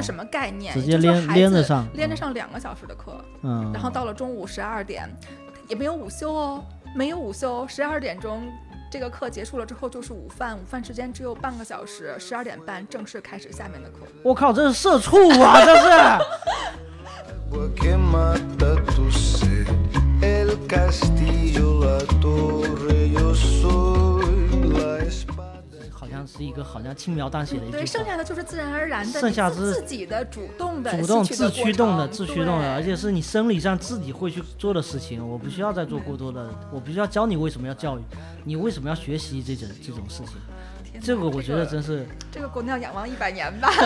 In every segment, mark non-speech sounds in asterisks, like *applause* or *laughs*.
是什么概念？直接连孩子连着上连着上两个小时的课，嗯，然后到了中午十二点，也没有午休哦，没有午休，十二点钟。这个课结束了之后就是午饭，午饭时间只有半个小时，十二点半正式开始下面的课。我靠，这是社畜啊，这是。是一个好像轻描淡写的一对，句话，剩下的就是自然而然的，剩下是自己的主动的、主动自驱动的、自驱动的，而且是你生理上自己会去做的事情，我不需要再做过多的，我不需要教你为什么要教育，你为什么要学习这种这种事情，这个我觉得真是，这个姑娘仰望一百年吧。*laughs*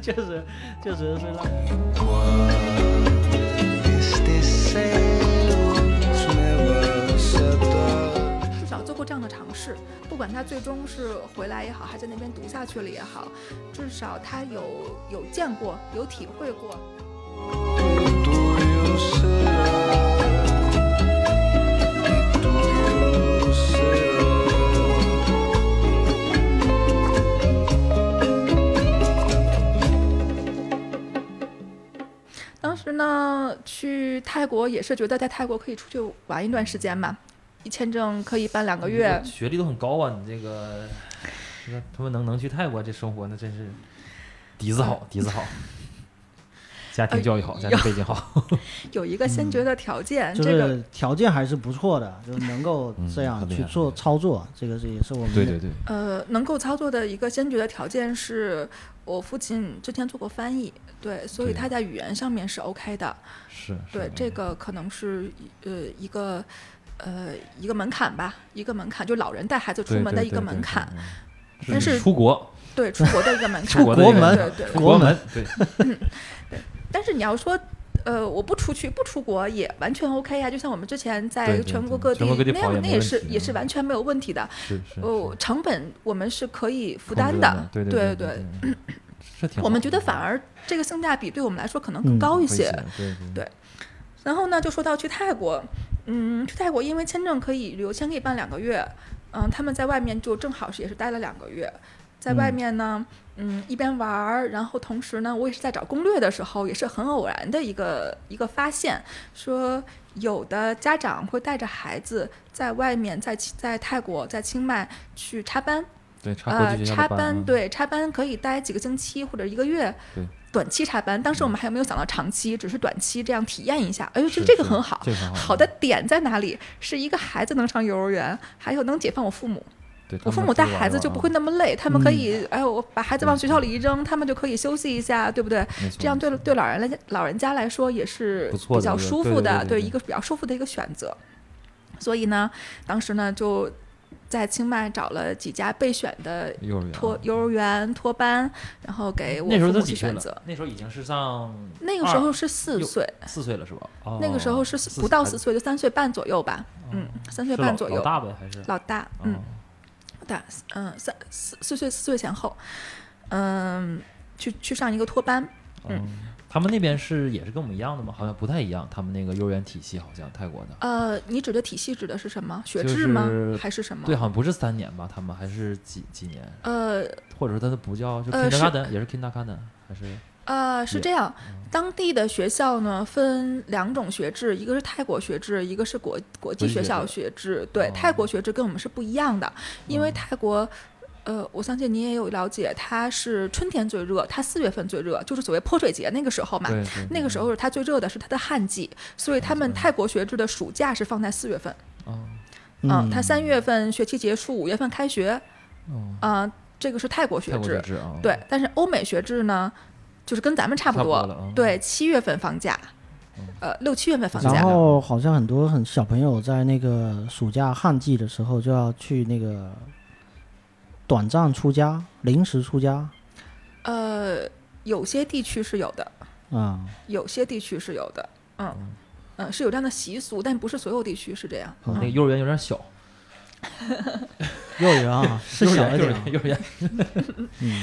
确实确实是让。Este céu nos me vas a dar. 至少做过这样的尝试，不管他最终是回来也好，还在那边读下去了也好，至少他有有见过，有体会过。当时呢，去泰国也是觉得在泰国可以出去玩一段时间嘛，签证可以办两个月。学历都很高啊，你这个，这个他们能能去泰国这生活，那真是底子好，底子好，家庭教育好，家庭背景好，*laughs* 有一个先决的条件，就这个。是条件还是不错的，就能够嗯这样去做操作，这个是也是我们对对对，呃，能够操作的一个先决的条件是我父亲之前做过翻译，对，所以他在语言上面是 OK 的。是，对，这个可能是呃一个呃一个门槛吧，一个门槛，就老人带孩子出门的一个门槛，嗯但是出国，对出国的一个门 *laughs* 槛。出国门对对出国门，*laughs* 对，但是你要说，呃，我不出去不出国也完全 OK 呀、就像我们之前在全国各地那样，那也是也是嗯完全没有问题的。是是，哦，成本我们是可以负负担的，对对。*coughs* 我们觉得反而这个性价比对我们来说可能嗯更高一些。会对对对然后呢，就说到去泰国，嗯，去泰国因为签证可以旅游签可以办两个月，嗯，他们在外面就正好是也是待了两个月，在外嗯。面呢，嗯，一边玩儿，然后同时呢，我也是在找攻略的时候，也是很偶然的一个一个发现，说有的家长会带着孩子在外面在在泰国在清迈去插班，对插班嗯。对插班可以待几个星期或者一个月对，短期插班。当时我们还没有想到长期，只是短期这样体验一下。哎呦，这这个很好。这个好好的点在哪里？是一个孩子能上幼儿园，还有能解放我父母。对，我父母带孩子就不会那么累，他们可嗯以，哎，我把孩子往学校里一扔，他们就可以休息一下，对不对？这样对对老人来老人家来说也是比较舒服的，对一个比较舒服的一个选择。所以呢，当时呢就在清迈找了几家备选的幼儿园啊托幼儿园托班，然后给我那时候父都几岁了母去选择。？那时候已经是上那个时候是四岁，四岁了是吧？哦那个时候是不到四岁，就三岁半左右吧。嗯，三岁半左右。老大呗还是？老大，嗯哦，大，嗯，三四四岁四岁前后，嗯，去去上一个托班。嗯嗯，他们那边是也是跟我们一样的吗？好像不太一样，他们那个幼儿园体系好像泰国的。呃，你指的体系指的是什么？学制吗？是还是什么？对，好像不是三年吧？他们还是几几年？呃或者说他的不叫就呃是 kindergarten，也是 kindergarten 还是？呃，是这样，嗯当地的学校呢分两种学制，一个是泰国学制，一个是国国际学校学制。对，哦泰国学制跟我们是不一样的，因为嗯泰国。呃，我相信你也有了解，它是春天最热，它四月份最热，就是所谓泼水节那个时候嘛。对对，那个时候是它最热的是它的旱季，所以他们嗯泰国学制的暑假是放在四月份。哦嗯，它三月份学期结束，五月份开学。哦，啊、这个是泰国学制学。制啊，对，但是欧美学制呢，就是跟咱们差不多。差不多了嗯对，七月份放假，呃，六七月份放假然。后好像很多很小朋友在那个暑假旱季的时候就要去那个短暂出家、临时出家？呃，有些地区是有的，嗯、有些地区是有的。嗯嗯，是有这样的习俗，但不是所有地区是这样。嗯。那个幼儿园有点小，幼儿园啊，*laughs* 是小一点幼儿园幼儿园嗯，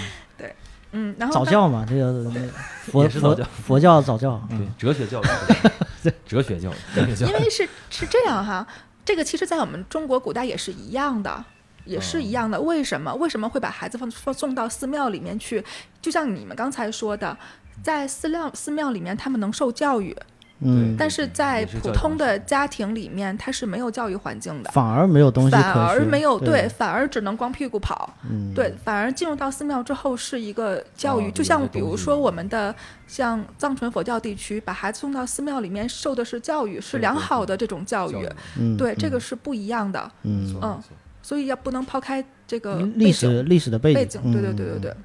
嗯，然后当早教嘛，这个那个佛佛也是早教。佛教早教，对嗯，哲学教育，*laughs* 哲学教育，哲学教育，因为是是这样哈，这个其实在我们中国古代也是一样的。也是一样的。为什么？为什么会把孩子放放送到寺庙里面去？就像你们刚才说的，在寺庙寺庙里面，他们能受教育，嗯，但是在普通的家庭里面，他是没有教育环境的。反而没有东西反而没有对，反而只能光屁股跑。嗯，对，反而进入到寺庙之后是一个教育，哦就像比如说我们的像藏传佛教地区，把孩子送到寺庙里面受的是教育，是良好的这种教育。嗯，对，这嗯个是不一样的，嗯嗯所以要不能抛开这个历史历史的背背景，景，对对嗯对对对。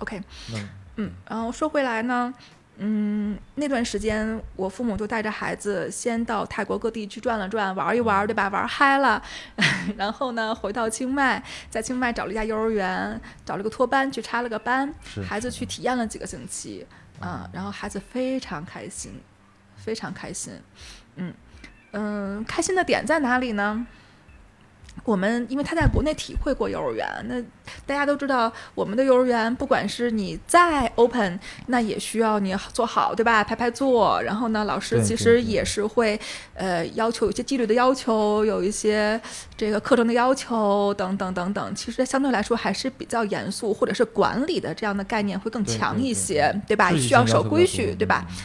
OK，嗯，然后说回来呢，嗯，那段时间我父母就带着孩子先到泰国各地去转了转，玩一玩，对吧？玩嗨了，*laughs* 然后呢，回到清迈，在清迈找了一家幼儿园，找了个托班去插了个班，孩子去体验了几个星期，啊，然后孩子非常开心，非常开心，嗯嗯，开心的点在哪里呢？我们因为他在国内体会过幼儿园，那大家都知道，我们的幼儿园不管是你再 open，那也需要你做好，对吧？排排坐，然后呢，老师其实也是会呃要求有一些纪律的要求，有一些这个课程的要求等等等等。其实相对来说还是比较严肃，或者是管理的这样的概念会更强一些，对对吧？需要守规矩，对吧？？嗯，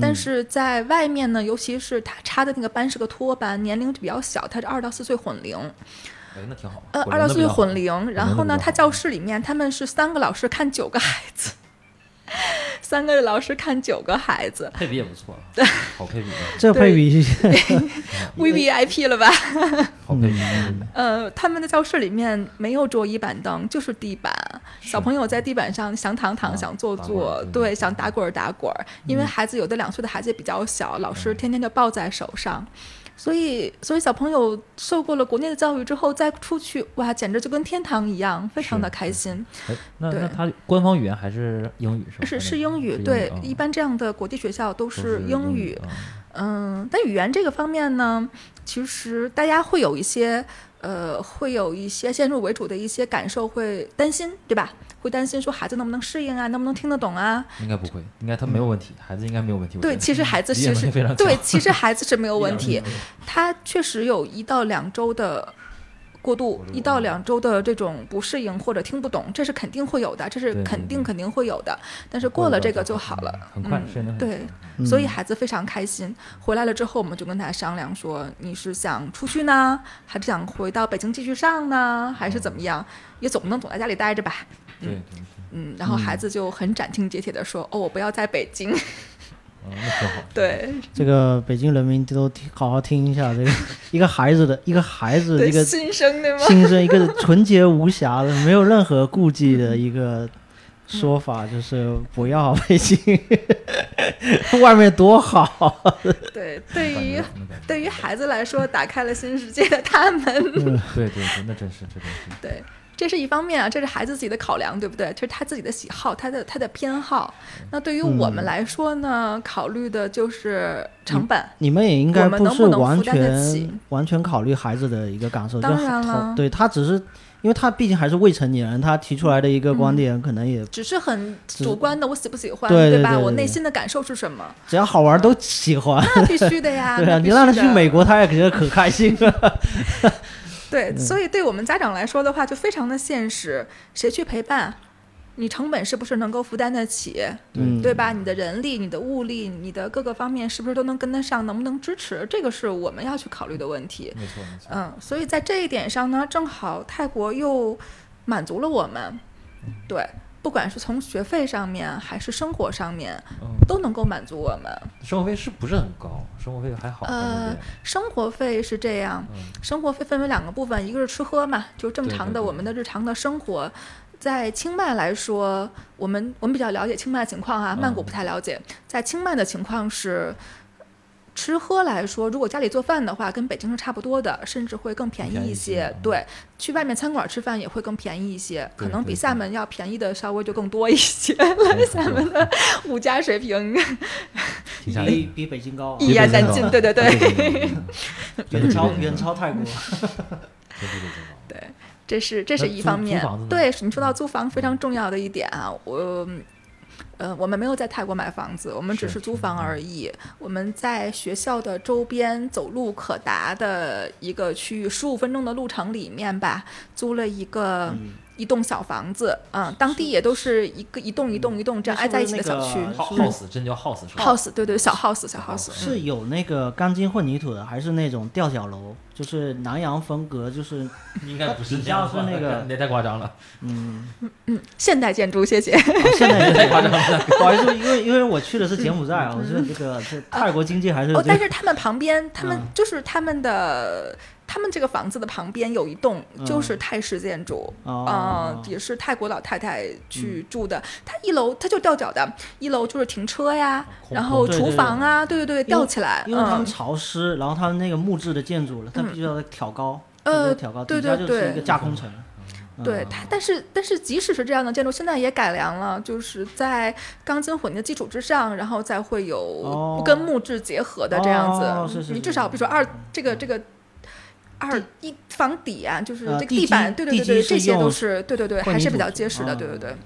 但是在外面呢，尤其是他插的那个班是个托班，年龄比较小，他是二到四岁混龄，哎，那挺好。呃，二到四岁混龄。然后呢，他教室里面他们是三个老师看九个孩子，*laughs* 三个老师看九个孩子配比也不错，*laughs* 好配比啊，这配比，V V I P 了吧？*laughs* 好配比。嗯呃，他们的教室里面没有桌椅板凳，就是地板。小朋友在地板上想躺躺，啊想坐坐，对，想打滚儿打滚儿。因为孩子有的两岁的孩子也比较小，老师天天就抱在手上。所以，所以小朋友受过了国内的教育之后，再出去，哇，简直就跟天堂一样，非常的开心。哎，那那他官方语言还是英语是吧？是是英语，对，啊一般这样的国际学校都都是英语。啊嗯，但语言这个方面呢，其实大家会有一些，呃，会有一些先入为主的一些感受，会担心，对吧？会担心说孩子能不能适应啊，能不能听得懂啊？应该不会，应该他没有问题，孩子应该没有问题。对，其实孩子其实 *laughs* 对，其实孩子是没有问题他确实有一到两周的过渡一到两周的这种不适应或者听不懂，这是肯定会有的，这是肯定肯定会有的。但是过了这个就好了，很快嗯适应对，嗯所以孩子非常开心。回来了之后，我们就跟他商量说，你是想出去呢，还是想回到北京继续上呢，还是怎么样？也总不能总在家里待着吧。对对对，嗯，然后孩子就很斩钉截铁的说：“哦，我不要在北京。哦，那挺好。*laughs* 对”这个北京人民都听好好听一下，这个 *laughs* 一个孩子的一个孩子，一个新生对吗？心声，一个 *laughs* 纯洁无瑕的、没有任何顾忌的一个说法，就是不要北京，外面多好。对，对于对于孩子来说，打开了新世界的大门。对对对，那真是这真是。对，这是一方面啊，这是孩子自己的考量，对不对？这是他自己的喜好，他的他的偏好。那对于我们嗯来说呢，考虑的就是成本。你们也应该不是完全完全考虑孩子的一个感受，当然了对他只是因为他毕竟还是未成年人，他提出来的一个观嗯点可能也只是很主观的，我喜不喜欢，对对对对我内心的感受是什么？只要好玩都喜欢。那必须的呀。*laughs* 对啊，你让他去美国，他也觉得可开心了。*laughs* 对，所以对我们家长来说的话，就非常的现实。谁去陪伴？你成本是不是能够负担得起？嗯，对吧？你的人力、你的物力、你的各个方面是不是都能跟得上？能不能支持？这个是我们要去考虑的问题。没错没错。嗯，所以在这一点上呢，正好泰国又满足了我们，对，不管是从学费上面还是生活上面，嗯，都能够满足我们。生活费是不是很高？生活费还好。呃，生活费是这样，嗯生活费分为两个部分，一个是吃喝嘛，就正常的我们的日常的生活。在清迈来说，我们我们比较了解清迈的情况啊、曼谷嗯不太了解。在清迈的情况是，吃喝来说，如果家里做饭的话，跟北京是差不多的，甚至会更便宜一一些嗯。对，去外面餐馆吃饭也会更便宜一些，可能比厦门要便宜的稍微就更多一些了。*laughs* 厦门的物价水平。比比北京高啊，一言难尽，对对对。*laughs* 远超远超泰国。*laughs* 对，这是这是一方面对，你说到租房非常重要的一点啊，我呃，我们没有在泰国买房子，我们只是是租房而已。我们在学校的周边走路可达的一个区域，十五分钟的路程里面吧，租了一个、嗯一栋小房子。嗯，当地也都是一个一栋一栋一栋这样挨在一起的小区。house 真叫 house 是吧？house 对对小 house 小 house，是有那个钢筋混凝土的，还是那种吊脚楼？就是南洋风格，就是 *laughs* 应该不是底这样那个那太夸张了。嗯嗯，现代建筑，谢谢。现代 *laughs* 太夸张了。不好意思，因为因为我去的是柬埔寨啊，我是这个这泰国经济还是哦，这个但是他们旁边，他们嗯就是他们的。他们这个房子的旁边有一栋，嗯。就是泰式建筑，哦。啊，也是泰国老太太去住的。它一楼它就吊脚的，一楼就是停车呀，空然后厨房啊，对对对，吊起来，因为他们嗯，潮湿，然后他们那个木质的建筑了，它必须要挑高，呃挑高，对对对。就是一个架空层。嗯。对它，但是但是即使是这样的建筑，现在也改良了，就是在钢筋混凝的基础之上，然后再会有哦。跟木质结合的这样子。你至少比如说二这个这个。二一房底啊，就是这个呃地地板，对对对对，这些都是对对对，还是比较结实的，哦对对对。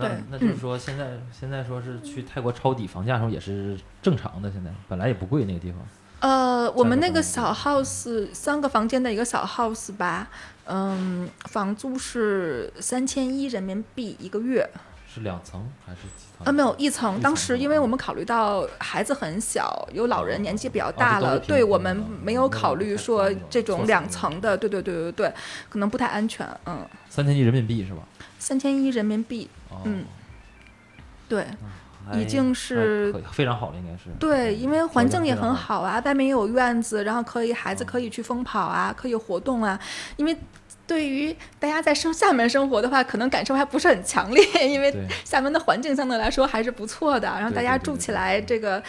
那那就是说，现在现在说是去泰国抄底房价的时候也是正常的，现在本来也不贵那个地方。呃，我们那个小 house 三个房间的一个小 house 吧，嗯，房租是三千一人民币一个月。是两层还是几层？啊，没有一层。当时因为我们考虑到孩子很小，有老人年纪比较哦大了，对我们没有考虑说这种两层的的，对对对对对，可能不太安全。嗯，三千一人民币是吧？三千一人民币，哦，嗯，对已经是非常好了，应该是。对，因为环境也很好啊，外面也有院子，然后可以孩子可以去疯跑啊，可以活动啊。因为对于大家在生厦门生活的话，可能感受还不是很强烈，*laughs* 因为厦门的环境相对来说还是不错的，然后大家住起来这个。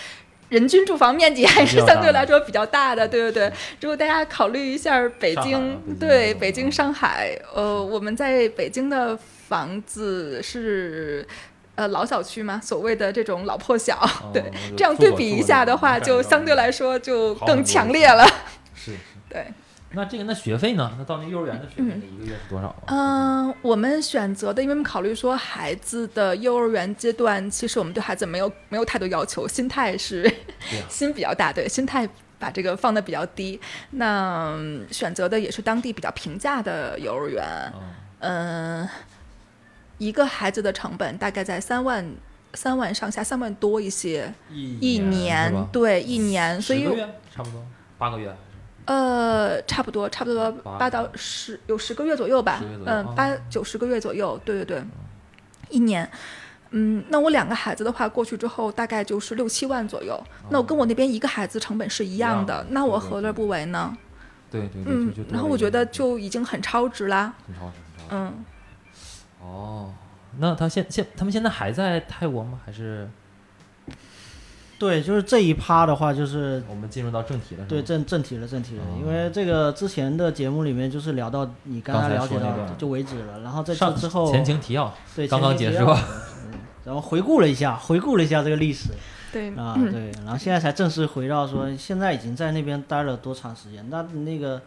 人均住房面积还是相对来说比较大的，对对对。如果大家考虑一下北京，对北京、嗯上海，呃，我们在北京的房子是呃老小区嘛，所谓的这种老破小，对哦，这样对比一下的话，就相对来说就更强烈了。是是。*laughs* 对，那这个那学费呢？那到那幼儿园的学费，一个月是多少啊？嗯，我们选择的，因为我们考虑说孩子的幼儿园阶段，其实我们对孩子没有没有太多要求，心态是啊 *laughs* 心比较大，对，心态把这个放的比较低。那嗯选择的也是当地比较平价的幼儿园，嗯，嗯，一个孩子的成本大概在三万三万上下，三万多一些一一年对，一年，所以十个月差不多八个月呃，差不多，差不多八八到十，有十个月左右吧嗯，哦八九十个月左右，对对对，一年。嗯，那我两个孩子的话，过去之后大概就是六七万左右。那我跟我那边一个孩子成本是一样的那我何乐不为呢？对对对，嗯然后我觉得就已经很超值啦。很超值，很超值。嗯，哦，那他现现他们现在还在泰国吗？还是对，就是这一趴的话，就是我们进入到正题了？对正正题了，正题了。哦因为这个之前的节目里面就是聊到你刚刚才才了解到就为止了，然后在上这之后，前情提要，对刚刚结束前情提要嗯然后回顾了一下，回顾了一下这个历史对，啊，嗯对，然后现在才正式回到说，现在已经在那边待了多长时间？那那个，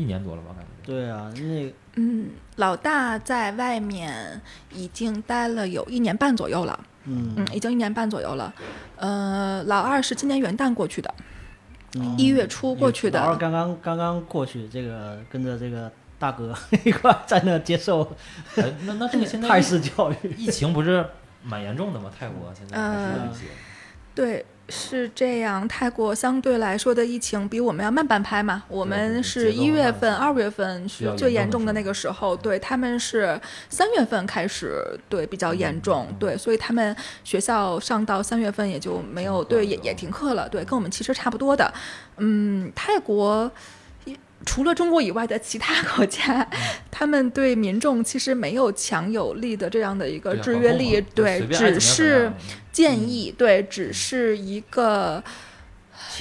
一年多了吧？感觉对啊，那嗯，老大在外面已经待了有一年半左右了，嗯嗯，已经一年半左右了。呃，老二是今年元旦过去的，嗯一月初过去的老二的。刚刚刚刚过去，这个跟着这个大哥 *laughs* 一块在那接受哎，那那这个现在泰式教育。疫情不是蛮严重的吗？泰国现在还是有一些。对，是这样。泰国相对来说的疫情比我们要慢半拍嘛。我们是一月份、二月份是最严重的那个时候，对他们是三月份开始，对比较严重，嗯对，所以他们学校上到三月份也就没有，对，也也停停课了，对，跟我们其实差不多的。嗯，泰国。除了中国以外的其他国家，嗯 *laughs* 他们对民众其实没有强有力的这样的一个制约力，对，只是建议，对，只是一个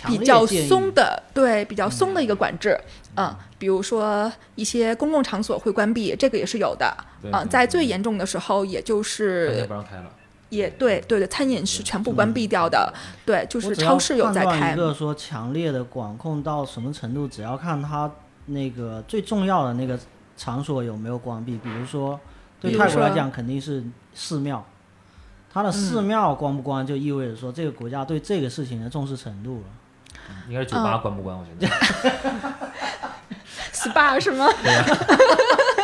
比较松的，对，比较松的一个管制。嗯，比如说一些公共场所会关闭，这个也是有的。啊，对对对在最严重的时候，也就是不让开了。也对对对，餐饮是全部关闭掉的。对，就是超市有在开一。个说强烈的管控到什么程度，只要看它那个最重要的那个场所有没有关闭。比如说，对泰国来讲，肯定是寺庙，它的寺庙关不关，就意味着说这个国家对这个事情的重视程度了。应该是酒吧关不关？我觉得 *laughs* *laughs* SPA 是吗？对呀，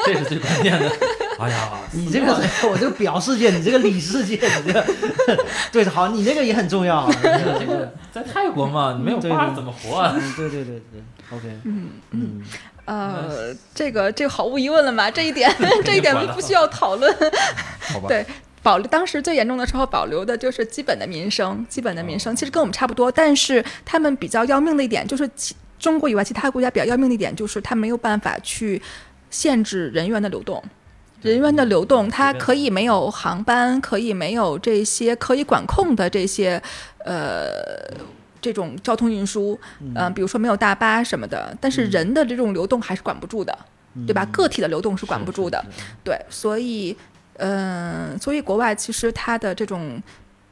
这是最关键的。哎呀，你这个，我这个表世界，你这个里世界，你这个，*laughs* 对，好，你那个也很重要。这个这个，*laughs* 在泰国嘛，你没有爸怎么活啊？嗯，对对对对，OK，*laughs* 嗯嗯，呃，这个这个毫无疑问了嘛，这一点这一点不需要讨论。好吧，对保留当时最严重的时候，保留的就是基本的民生，基本的民生其实跟我们差不多，但是他们比较要命的一点就是其中国以外其他国家比较要命的一点就是他没有办法去限制人员的流动。人员的流动，它可以没有航班，可以没有这些可以管控的这些，呃，这种交通运输，嗯、比如说没有大巴什么的，但是人的这种流动还是管不住的，对吧？个体的流动是管不住的，对，所以，嗯、所以国外其实它的这种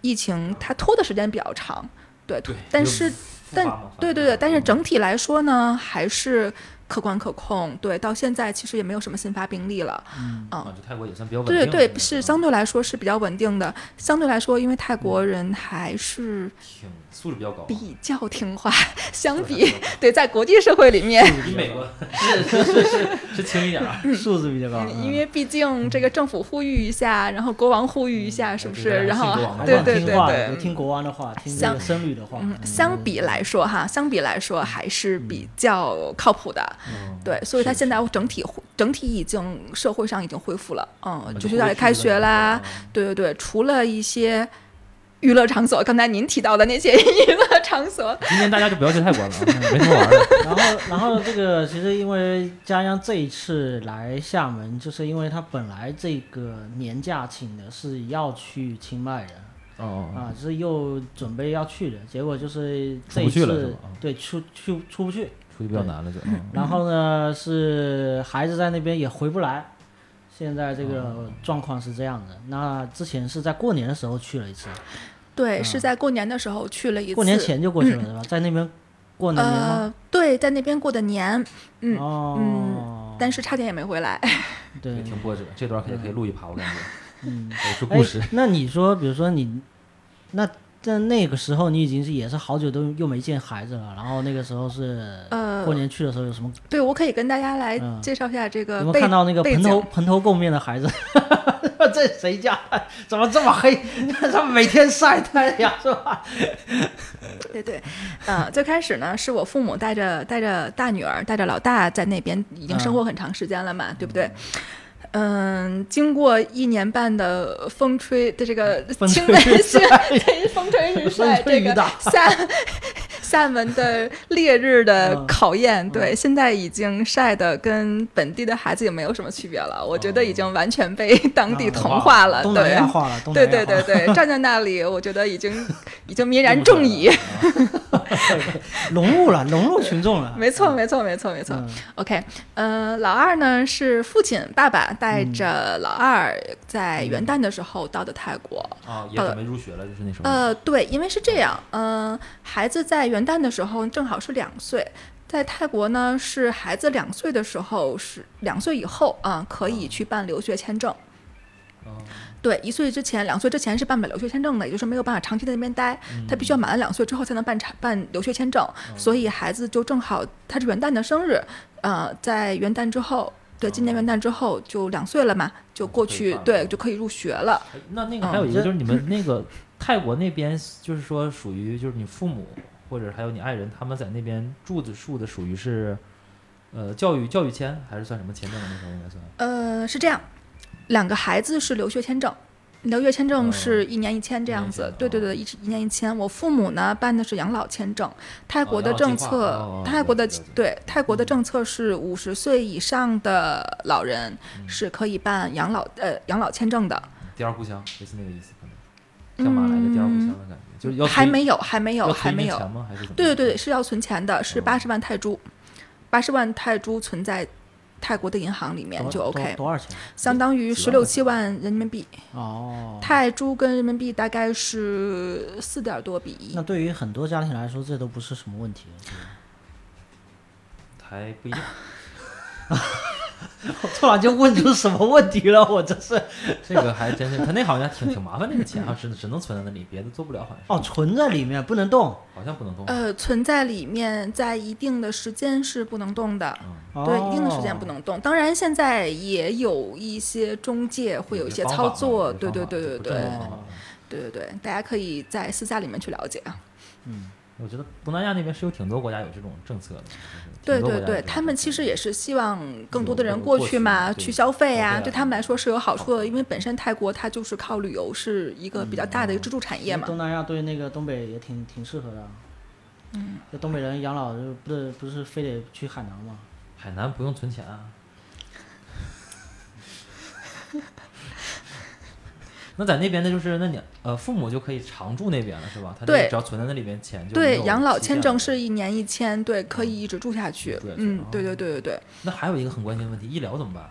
疫情，它拖的时间比较长，对，对，但是但对对对，但是整体体来说呢，还是客观可控，对，到现在其实也没有什么新发病例了，嗯啊，这泰国也算比较稳定对对是相对来说是比较稳定的。相对来说，因为泰国人还是挺素质比较高啊，比较听话，*laughs* 相比对在国际社会里面，比美国 *laughs* 是是是是是轻一点啊。素质比较高。嗯因为毕竟这个政府呼吁一下，然后国王呼吁一下，是不是？然后对对对对，听国王的话，听僧侣的话。嗯，相比来说哈，相比来说还是比较靠谱的。嗯对，所以它现在整体整体已经社会上已经恢复了，嗯，啊就学校也开学啦，，对对对，除了一些娱乐场所，刚才您提到的那些 *laughs* 娱乐场所，今天大家就不要去泰国了啊，没什么玩的。*laughs* 然后，然后这个其实因为佳央这一次来厦门，就是因为他本来这个年假请的是要去清迈的哦哦，啊，就是又准备要去的，结果就是这一出不去了是次对出出出不去，出去比较难了就。*laughs* 嗯然后呢是孩子在那边也回不来，现在这哦个状况是这样的。那之前是在过年的时候去了一次，对，嗯是在过年的时候去了一次，过年前就过去了是吧？在那边过的年吗？呃，对，在那边过的年，嗯，哦，但是差点也没回来。对，挺波折，这段可以可以录一趴，我感觉嗯。*laughs* 有出故事哎。那你说，比如说你，那在那个时候你已经是也是好久都又没见孩子了，然后那个时候是呃过年去的时候有什么？对，我可以跟大家来嗯介绍一下这有没个背有看到那个蓬头。蓬头垢面的孩子？*laughs* 这谁家？怎么这么黑？*laughs* 他每天晒太阳是吧？*laughs* 对对，呃，最开始呢，是我父母带着带着大女儿，带着老大在那边已经生活很长时间了嘛，对不对？嗯，经过一年半的风吹的这个 *laughs* 风清门吹日晒。*laughs* 对风吹日晒，这个 *laughs* 厦厦门的烈日的嗯。考验，对，现在已经晒的跟本地的孩子也没有什么区别了，我觉得已经完全被当地啊同化了，对。对对对对，站在那里，我觉得已经已经泯然众矣。*laughs* 融入了，融入群众了。没错，没错，没错，没错。嗯 OK，呃，老二呢是父亲爸爸带嗯着老二在元旦的时候到的泰国。啊，也准备入学了，就是那时候。呃，对，因为是这样，嗯、孩子在元旦的时候正好是两岁。在泰国呢，是孩子两岁的时候，是两岁以后啊、可以去办留学签证。哦对，一岁之前、两岁之前是办不了留学签证的，也就是没有办法长期在那边待，他必须要满了两岁之后才能办产办留学签证。所以孩子就正好他是元旦的生日，呃，在元旦之后，对，今年元旦之后就两岁了嘛，就过去对就可以入学了。哎那那个还有一个就是你们那个泰国那边，就是说属于就是你父母或者还有你爱人他们在那边住的住的属于是，呃，教育教育签还是算什么签证的？那时候应该算。呃，是这样，两个孩子是留学签证。留学签证是一年一签这样子，对对对，一一年一签。我父母呢办的是养老签证，泰国的政策，哦泰国的对泰国的政策是五十岁以上的老人嗯是可以办养老呃养老签证的。第二故乡，类似那个意思，可能像马来的第二故乡的感觉，就是要还没有，还没有，还没有。对对对，是要存钱的，是哦八十万泰铢，八十万泰铢存在泰国的银行里面就多多 OK，多少钱？相当于十六七万人民币。哦，泰铢跟人民币大概是四点多比一那。对于很多家庭来说，这都不是什么问题还不一定。*laughs* 我 *laughs* 突然就问出什么问题了？我这是这个还真是，他那好像挺挺麻烦，那个钱啊，只只能存在那里，别的做不了，好像哦，存在里面不能动。好像不能动。呃，存在里面，在一定的时间是不能动的。嗯，对，一定的时间哦不能动。当然，现在也有一些中介会有一些操作，对对对对对哦对对对，大家可以在私下里面去了解啊。我觉得东南亚那边是有挺多国家有这种政策的。对对对，他们其实也是希望更多的人过去嘛，去消费呀，啊对他们来说是有好处的，因为本身泰国它就是靠旅游是一个比较大的一个支柱产业嘛。东南亚对那个东北也挺挺适合的。嗯，这东北人养老就不是不是非得去海南吗？海南不用存钱啊。那在那边呢，就是那你呃父母就可以常住那边了，是吧？对只要存在那里边钱就没对，养老签证是一年一签，对，可以一直住下去嗯哦，对对对对对。那还有一个很关键的问题，医疗怎么办？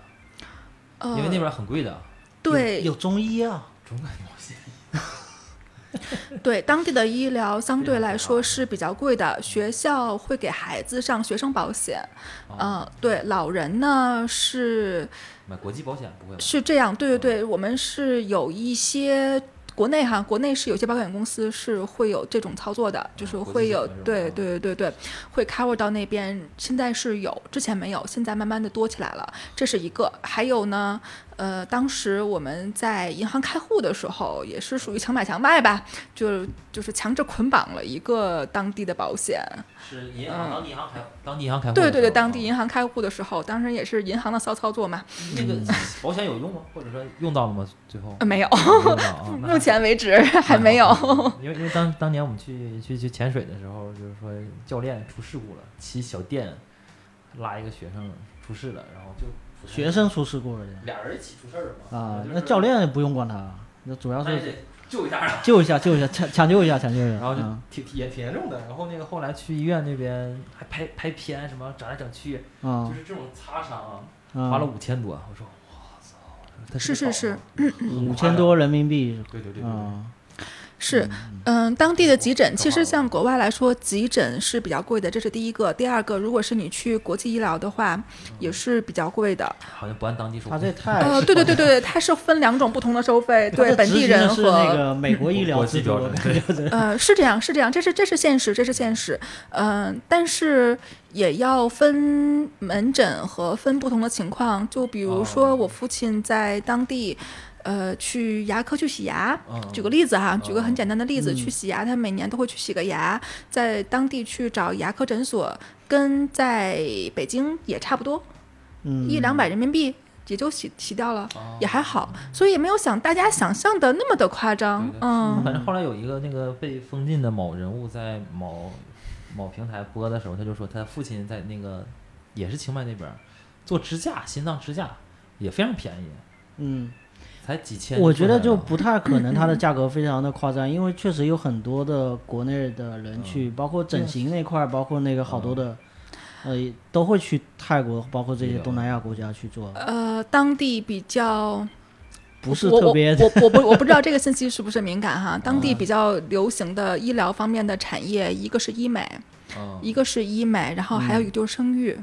呃，因为那边很贵的。对有有中医啊。中国东西 *laughs* 对，当地的医疗相对来说是比较贵的，学校会给孩子上学生保险，啊，嗯，对，老人呢是买国际保险不会吧？是这样，对对对，我们是有一些。国内哈，国内是有些保险公司是会有这种操作的，就是会有险的是吧对对对对，会 cover 到那边。现在是有，之前没有，现在慢慢的多起来了。这是一个，还有呢，呃，当时我们在银行开户的时候，也是属于强买强卖吧，就就是强制捆绑了一个当地的保险。是银行当地银行开当地银行开户对对对，当地银行开户的时候，当时也是银行的骚操作嘛。那个 *laughs* 保险有用吗？或者说用到了吗？最后呃，没有，*laughs* 没啊目前为止还没有。*laughs* 因为因为当当年我们去去去潜水的时候，就是说教练出事故了，骑小电拉一个学生出事了，然后就学生出事故了俩人一起出事儿了嘛啊，就是那教练不用管他，那主要是救一下。啊。救一下救一下抢抢救一下抢救一下。然后就嗯。挺挺严挺严重的，然后那个后来去医院那边还拍拍片什么整来整去，啊。就是这种擦伤花了五千多，我说我操，他是是是，五千多人民币。对对对对对，啊，是，嗯，当地的急诊其实像国外来说，急诊是比较贵的，这是第一个。第二个，如果是你去国际医疗的话，也是比较贵的。好像不按当地收他费。这太呃，对对对对对，它是分两种不同的收费，对本地人和那个美国医疗国际标准 *laughs* *laughs* 呃，是这样，是这样，这是这是现实，这是现实。嗯、但是也要分门诊和分不同的情况。就比如说，哦我父亲在当地，呃，去牙科去洗牙。嗯。举个例子哈，举个很简单的例子，嗯。去洗牙，他每年都会去洗个牙，在当地去找牙科诊所，跟在北京也差不多，嗯。一两百人民币也就洗洗掉了，哦。也还好，所以也没有想大家想象的那么的夸张对，对嗯。反正后来有一个那个被封禁的某人物在某某平台播的时候，他就说他父亲在那个也是清迈那边做支架，心脏支架也非常便宜，嗯。才几千。我觉得就不太可能，它的 *coughs* 价格非常的夸张，因为确实有很多的国内的人嗯。去，包括整形那块儿，包括那个好多的，呃，都会去泰国，包括这些东南亚国家去做，呃，当地比较不是特别我我 *laughs* 我不我不知道这个信息是不是敏感哈。当地嗯。比较流行的医疗方面的产业，一个是医美，嗯。一个是医美，然后还有一个就是生育，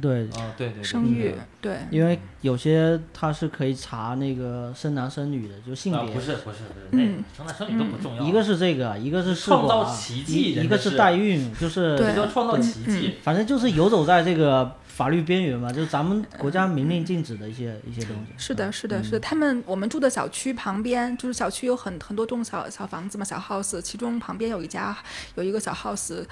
对，啊，对对对，生育对对。因为有些它是可以查那个生男生女的，就性啊，别不，是不是不是，那生男生女都不重要，一个是这个，一个是试创造奇迹一一个是代孕，*laughs* 就是对创造奇迹。反正就是游走在这个法律边缘嘛，就是咱们国家明令禁止的一些一些东西。是的，是的，嗯。是的。他们我们住的小区旁边，就是小区有很很多栋小小房子嘛，小 house，其中旁边有一家有一个小 house，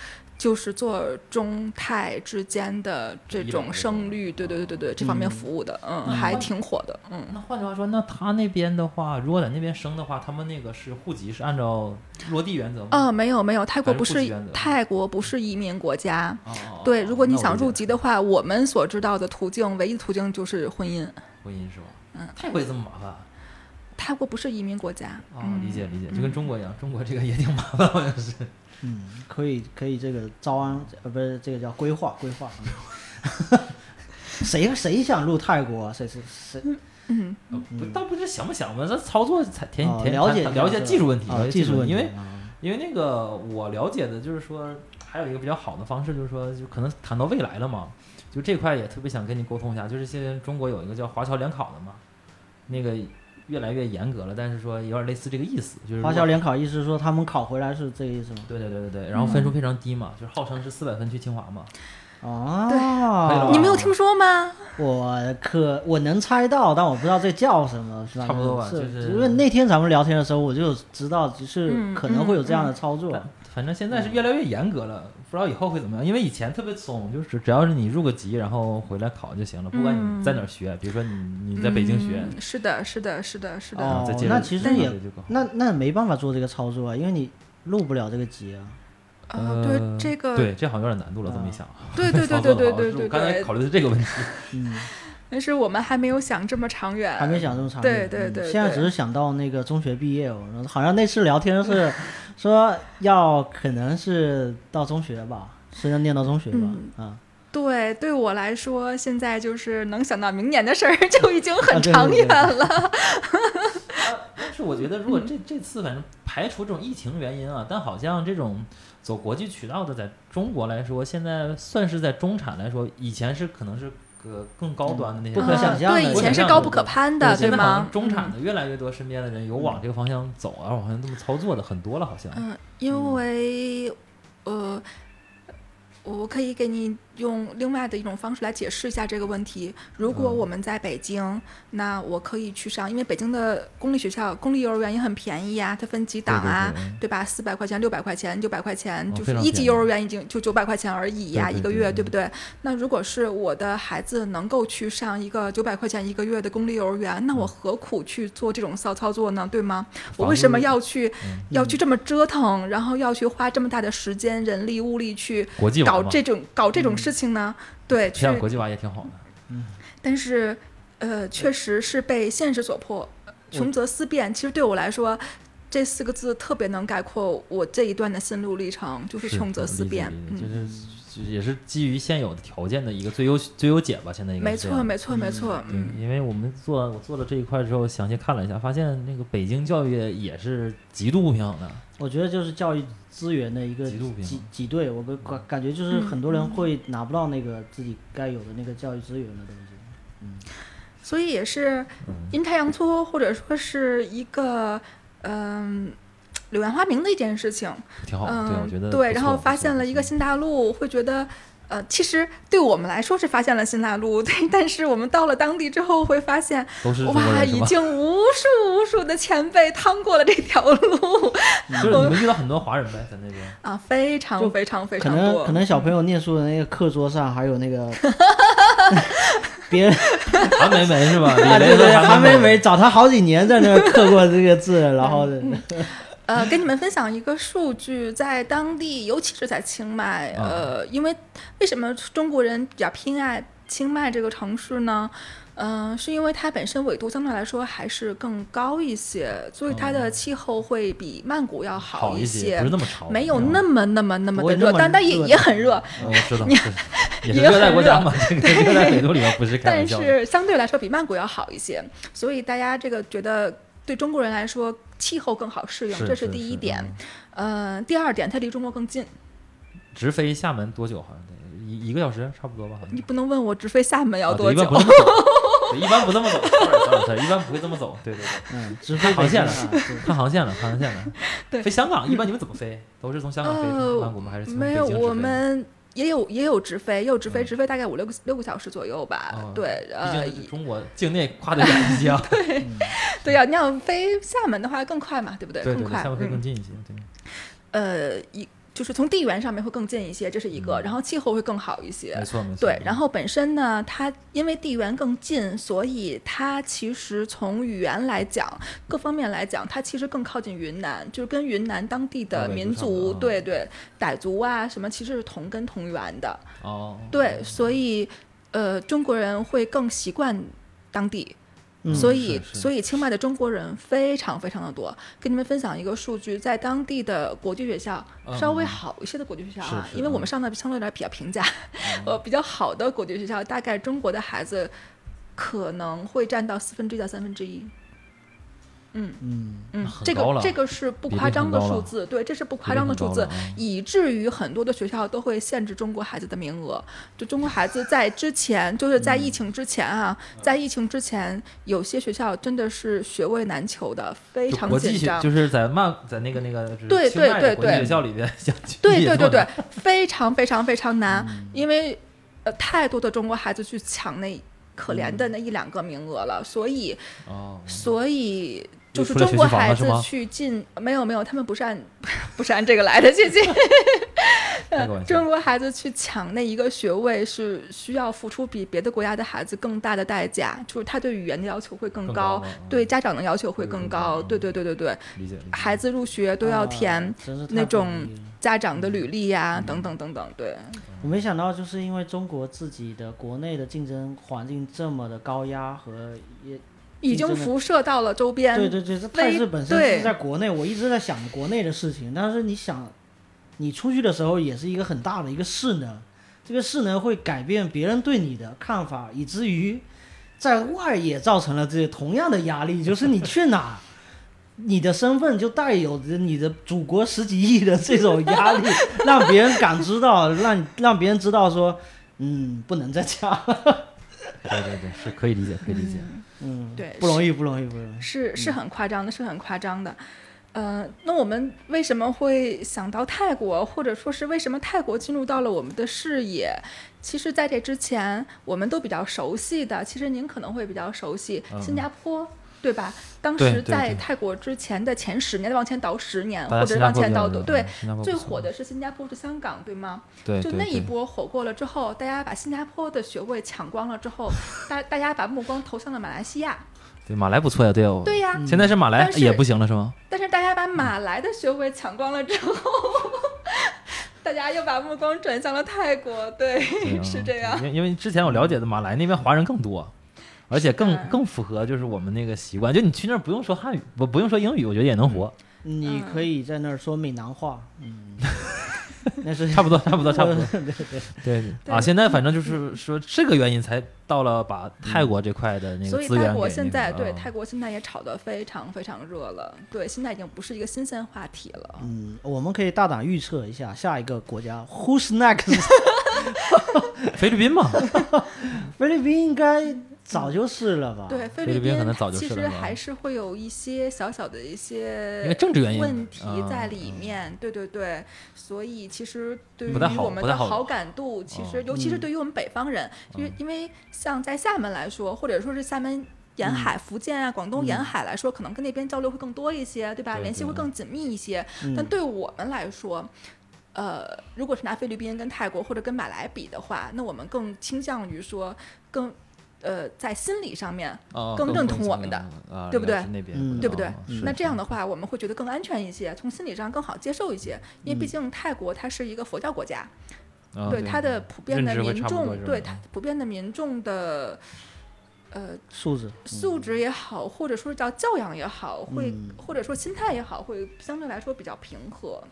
就是做中泰之间的这种生育，对对对对对，这方面服务的，嗯，嗯还挺火的，嗯。那换句话说，那他那边的话，如果在那边生的话，他们那个是户籍是按照落地原则吗？嗯，没有没有，泰国不是泰国不是移民国家。哦，哦哦对，如果你想入籍的话，我们所知道的途径，唯一的途径就是婚姻。婚姻是吧？嗯泰国也这么麻烦？泰国不是移民国家。哦，嗯理解理解，就跟中国一样，中国这个也挺麻烦，好像是。嗯，可以可以，这个招安呃不是这个叫规划规划。嗯 *laughs* 谁谁想入泰国啊？谁谁谁？嗯，嗯不，倒不是想不想吧，这操作才填哦填了解谈了解技术问题，啊了解技术问题，因为啊因为那个我了解的就是说，还有一个比较好的方式，就是说，就可能谈到未来了嘛，就这块也特别想跟你沟通一下，就是现在中国有一个叫华侨联考的嘛，那个越来越严格了，但是说有点类似这个意思，就是如果华侨联考意思是说他们考回来是这个意思吗？对对对对对，然后分数非常低嘛，就是号称是四百分去清华嘛，哦，你没有听说吗？我可我能猜到，但我不知道这叫什么，是吧？差不多吧是就是因为那天咱们聊天的时候，我就知道，就是嗯可能会有这样的操作。但反正现在是越来越严格了，不知道以后会怎么样。因为以前特别松，就是只要是你入个级，然后回来考就行了，不管你在哪儿学，比如说你你在北京学，嗯是的，是的，是的，是的。那其实也那那没办法做这个操作啊，因为你入不了这个级啊。呃，对这个，对，这好像有点难度了，这么一想，对对对对对对对对我刚才考虑的是这个问题，嗯，但是我们还没有想这么长远，还没想这么长远。嗯对对对现在只是想到那个中学毕业，我好像那次聊天是 *laughs* 说要可能是到中学吧，是要念到中学吧？嗯啊，对，对我来说，现在就是能想到明年的事儿 *laughs* 就已经很啊对对长对远了。*laughs* 但是我觉得，如果这这次反正排除这种疫情原因啊，但好像这种走国际渠道的，在中国来说，现在算是在中产来说，以前是可能是个更高端的那些不可想象的对，以前是高不可攀的，现在好像吗？中产嗯的越来越多，身边的人有往这个方向走啊，好像这么操作的很多了，好像。嗯，因为呃，我可以给你用另外的一种方式来解释一下这个问题。如果嗯我们在北京，那我可以去上，因为北京的公立学校、公立幼儿园也很便宜呀，它分几档啊，对吧？四百块钱、六百块钱、九百块钱，哦就是一级幼儿园已经就九百块钱而已呀，对对一个月，对不对？那如果是我的孩子能够去上一个九百块钱一个月的公立幼儿园，那我何苦去做这种骚操作呢？对吗？我为什么要去嗯要去这么折腾，然后要去花这么大的时间、人力、物力去搞，这种搞这种事情呢？对，去培养国际化也挺好的。但是，呃，确实是被现实所迫，穷则思变。其实对我来说，这四个字特别能概括我这一段的心路历程，就是穷则思变。嗯，就是就也是基于现有的条件的一个最优最优解吧。现在应该没错，没错，没错。对，嗯，因为我们做我做了这一块之后，详细看了一下，发现那个北京教育也是极度不平衡的。我觉得就是教育资源的一个极度平衡挤挤兑，我感感感觉就是很多人会拿不到那个自己该有的那个教育资源的东西。嗯所以也是嗯阴差阳错，或者说是一个嗯。柳暗花明的一件事情，挺好的，对，我觉得嗯，对，然后发现了一个新大陆，会觉得，呃，其实对我们来说是发现了新大陆，*laughs* 对，但是我们到了当地之后会发现，哇？已经无数无数的前辈趟过了这条路。就是你们遇到很多华人呗，在那边。啊，非常非常非常多，能可能小朋友念书的那个课桌上还有那个 *laughs* 别人 *laughs* 韩梅梅是吧？对对，雷和梅韩梅梅找他好几年在那儿刻过这个字，然后呃，跟你们分享一个数据，在当地，尤其是在清迈，啊呃，因为为什么中国人比较偏爱清迈这个城市呢？嗯、是因为它本身纬度相对来说还是更高一些，所以它的气候会比曼谷要好一些，不是那么潮，没有嗯那么那么那么的热，但但也也很热，嗯我知道，你也是热带国家嘛，*laughs* 这个热带纬度里面不是开但玩笑但。是相对来说比曼谷要好一些，所以大家这个觉得对中国人来说气候更好适应，是这是第一点。嗯呃，第二点，它离中国更近。直飞厦门多久？好像得一一个小时差不多吧，好像你。不能问我直飞厦门要啊多久对一般不这么走，对一般不这么走 *laughs* 一般不会这么走。对对对，嗯，直飞航线了看航线了，看航线了。对飞香港一般你们怎么飞？都是从香港飞呃曼谷吗？还是从没有，北京直飞我们也有也有直飞，也有直飞，嗯直飞大概五六个六个小时左右吧。哦对，呃中国境内跨的远一些啊。*laughs* *laughs* 对呀、你要飞厦门的话更快嘛，对不对？对对对，更快。厦门飞更嗯，近一些。对，呃，一就是从地缘上面会更近一些，这是一个，嗯然后气候会更好一些。没错没错。对，然后本身呢，它因为地缘更近，所以它其实从语言来讲，各方面来讲，它其实更靠近云南，就是跟云南当地的民族，啊对对，傣族啊什么，其实是同根同源的。哦，对，所以呃，中国人会更习惯当地。嗯所以，是是所以清迈的中国人非常非常的多。跟你们分享一个数据，在当地的国际学校，嗯稍微嗯好一些的国际学校啊，因为我们嗯上的相对来比较平价，嗯 *laughs* 呃，比较好的国际学校，大概中国的孩子可能会占到四分之一到三分之一。嗯嗯，嗯，这个这个是不夸张的数字，对，这是不夸张的数字以至于很多的学校都会限制中国孩子的名额。就中国孩子在之前，就是在疫情之前啊，在疫情之前，有些学校真的是学位难求的，非常紧张。学就是在曼在那个那个对对对对国际学校里边想去对毕业做对对对，非常非常非常难，嗯因为呃太多的中国孩子去抢那可怜的那一两个名额了，所以哦，所以就是中国孩子去进没有没有，他们不是按 *laughs* 不是按这个来的，姐姐。开个玩笑中国孩子去抢那一个学位是需要付出比别的国家的孩子更大的代价，就是他对语言的要求会更更高，对家长的要求会更高，对对对对对，理解理解。孩子入学都要填那种家长的履历呀、等等等等，对，我没想到，就是因为中国自己的国内的竞争环境这么的高压和也，已经辐射到了周边，对对对，这非态势本身是在国内，我一直在想国内的事情，但是你想，你出去的时候也是一个很大的一个势能，这个势能会改变别人对你的看法，以至于在外也造成了这些同样的压力，就是你去哪。你的身份就带有着你的祖国十几亿的这种压力，让别人感知到，让让别人知道说，嗯，不能再这样，*laughs* 对对对，是可以理解，可以理解。嗯，对不容易，不容易，不容易。是是很夸张的，是很夸张的。呃，那我们为什么会想到泰国，或者说是为什么泰国进入到了我们的视野？其实，在这之前，我们都比较熟悉的，其实您可能会比较熟悉嗯新加坡，对吧？当时在泰国之前的前十年，再往前倒十年，或者往前倒多，对最火的是新加坡是香港，对吗？就对对对那一波火过了之后，大家把新加坡的学位抢光了之后，大大家把目光投向了马来西亚。对马来不错呀，对哦。对呀、现在是马来也不行了是吗？但是大家把马来的学位抢光了之后，*laughs* 大家又把目光转向了泰国，对，对啊是这样。因为因为之前我了解的马来那边华人更多，而且更更符合就是我们那个习惯，就你去那儿不用说汉语，不不用说英语，我觉得也能活，你嗯。可以在那儿说闽南话，嗯，*laughs* 那是差不多差不多差不多。*laughs* 对对。对，对对啊，现在反正就是说这个原因才到了把泰国这块的那个资源给泰国现在对泰国现在也炒得非常非常热了，对，现在已经不是一个新鲜话题了。嗯，我们可以大胆预测一下下一个国家 Who's next？*laughs* 菲律宾嘛，菲律宾应该早就是了吧？对，菲菲律宾宾可能早就其实是了吧还是会有一些小小的一因些为政治原因问题在嗯里面，对对对，所以其实对于我们的好感度，其实嗯尤其是嗯对于我们北方人，因为嗯因为像在厦门来说，或者说是厦门。沿海、福建啊、广东沿嗯海来说，可能跟那边交流会更多一些，对吧？联系会更紧密一些。嗯，但对我们来说，呃，如果是拿菲律宾跟泰国或者跟马来比的话，那我们更倾向于说更呃在心理上面啊更认同我们的啊，对不对？对不对？那这样的话，我们会觉得更安全一些，从心理上更好接受一些。因为毕嗯。竟泰国它是一个佛教国家，啊对它的普遍的民众，对它普遍的民众的呃素质素质也好，或者说叫教养也好，会嗯。或者说心态也好，会相对来说比较平和。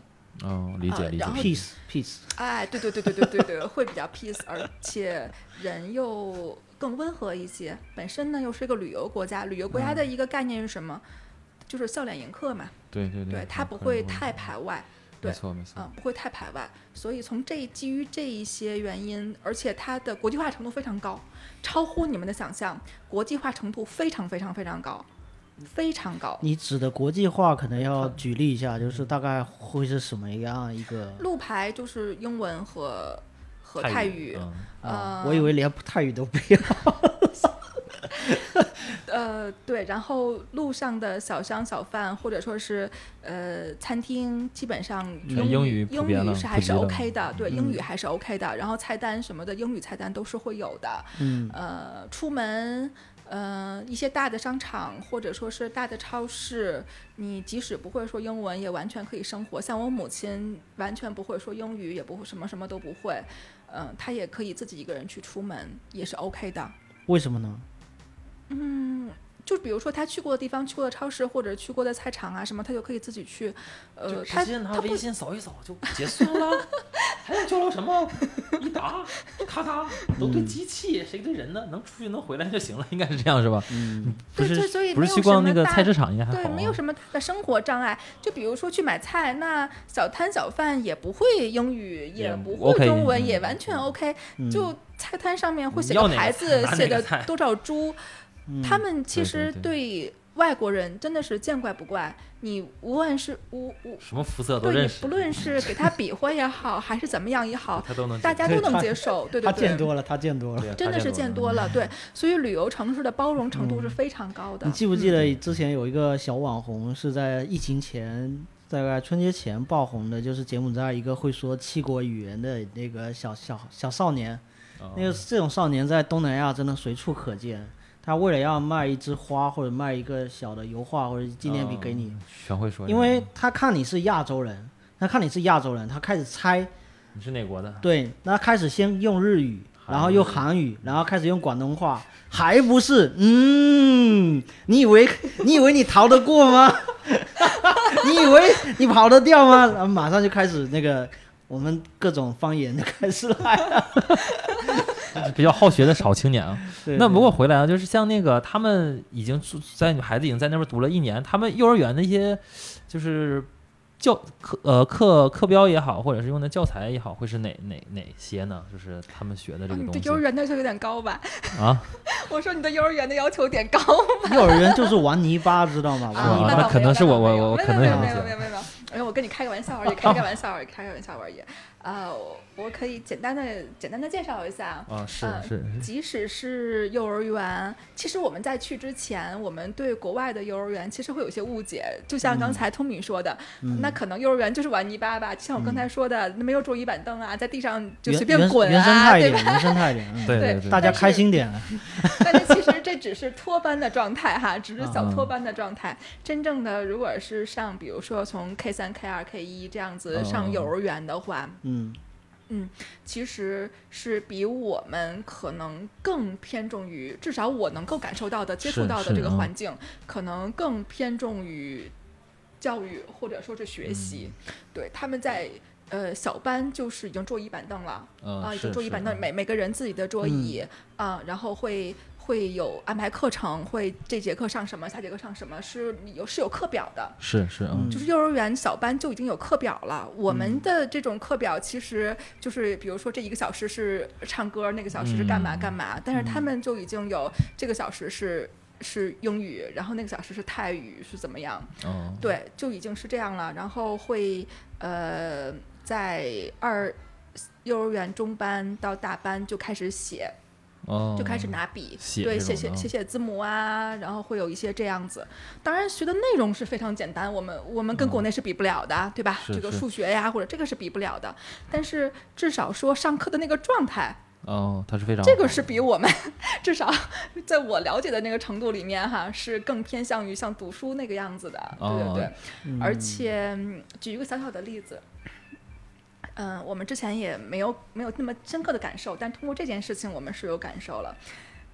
哦，理解理解。啊然后 peace peace，哎，对对对对对对对，会比较 peace，而且人又更温和一些。本身呢又是一个旅游国家，旅游国家的一个概念是什么？就是笑脸迎客嘛，对对对，它不会太排外，对没错没错嗯、，不会太排外。所以从这基于这一些原因，而且它的国际化程度非常高，超乎你们的想象，国际化程度非常非常非常高，非常高。你指的国际化可能要举例一下，就是大概会是什么样一个路牌就是英文和和泰泰语，嗯啊？呃我以为连泰语都不要。*laughs* 呃，对，然后路上的小商小贩或者说是呃餐厅，基本上英英语英语是还是 OK 的，对，英语嗯还是 OK 的。然后菜单什么的，英语菜单都是会有的。嗯呃，出门。呃，一些大的商场或者说是大的超市，你即使不会说英文，也完全可以生活。像我母亲完全不会说英语，也不会什么什么都不会，嗯、他也可以自己一个人去出门，也是 OK 的。为什么呢？嗯，就比如说他去过的地方、去过的超市或者去过的菜场啊什么，他就可以自己去。呃，他他不信扫一扫就结束了，还要交流什么？一打，咔咔，都对机器，谁对人呢？能出去能回来就行了，应该是这样是吧？嗯，不是对所以不是没有去逛那个大菜市场应该还好对，啊。没有什么的生活障碍。就比如说去买菜，那小摊小贩也不会英语，也也不会中文，嗯也完全 OK。嗯就菜摊上面会写个牌子，写的多少株，嗯他们其实对对外国人真的是见怪不怪。你无论是无无什么肤色都对你认识，不论是给他比划也好，还是怎么样也好，他都能大家都能接受。对对对他。见多了，他见多了。*laughs* 真的是见多了，对，所以旅游城市的包容程度是非常高的。你记不记嗯得之前有一个小网红是在疫情前，大概春节前爆红的，就是柬埔寨一个会说七国语言的那个小小小少年。哦那个这种少年在东南亚真的随处可见。他为了要卖一枝花或者卖一个小的油画或者纪念品给你，哦，全会说，因为他看你是亚洲人，他看你是亚洲人，他开始猜，你是哪国的？对，那开始先用日语，然后用韩语，然后开始用广东话，还不是？嗯，你以为 *laughs* 你以为你逃得过吗？*laughs* 你以为你跑得掉吗？然后马上就开始那个我们各种方言就开始来了。比较好学的好青年啊。*laughs* 那不对过回来啊，就是像那个他们已经住在孩子已经在那边读了一年，他们幼儿园的一些就是教课呃课课标也好，或者是用的教材也好，会是哪哪哪些呢？就是他们学的这个东西你对幼儿园的要求有点高吧？啊，*laughs* 我说你对幼儿园的要求有点高 *laughs* 幼儿园就是玩泥巴，知道吗？啊玩泥巴那可能是我我我没有可能也没有没有没有没有没有，哎呦，我跟你开个玩笑而已，开个玩笑而已，开个玩笑而已。啊，我我可以简单的简单的介绍一下。啊，是嗯是是即使是幼儿园，其实我们在去之前，我们对国外的幼儿园其实会有些误解。就像刚才通敏说的，嗯那可能幼儿园就是玩泥巴吧，就像我刚才说的，那没有桌椅板凳啊，在地上就随便原滚原生啊，对吧？态一点，原生态一点。嗯对对对对，大家开心点。但是其实这只是托班的状态哈，*laughs* 只是小嗯托班的状态。真正的如果是上，比如说从 K 三、K 二、K 一这样子嗯上幼儿园的话，嗯其实是比我们可能更偏重于，至少我能够感受到的、接触到的这个环境，可能更偏重于教育或者说是学习。嗯对，他们在。呃，小班就是已经桌椅板凳了，嗯啊，已经桌椅板凳，嗯每每个人自己的桌椅啊，然后会会有安排课程，会这节课上什么，下节课上什么，是有是有课表的。是是嗯就是幼儿园小班就已经有课表了。我们的这种课表其实就是，比如说这一个小时是唱歌，那个小时是干嘛嗯干嘛，但是他们就已经有这个小时是是英语，然后那个小时是泰语，是怎么样？哦对，就已经是这样了。然后会呃，在二幼儿园中班到大班就开始写，哦就开始拿笔，写对，写写写写字母啊，然后会有一些这样子。当然，学的内容是非常简单，我们我们跟国内是比不了的，对吧？这个数学呀，或者这个是比不了的。但是至少说上课的那个状态，哦，他是非常这个是比我们 *laughs* 至少在我了解的那个程度里面哈，是更偏向于像读书那个样子的，对对对。哦而且嗯举一个小小的例子，嗯，我们之前也没有没有那么深刻的感受，但通过这件事情，我们是有感受了。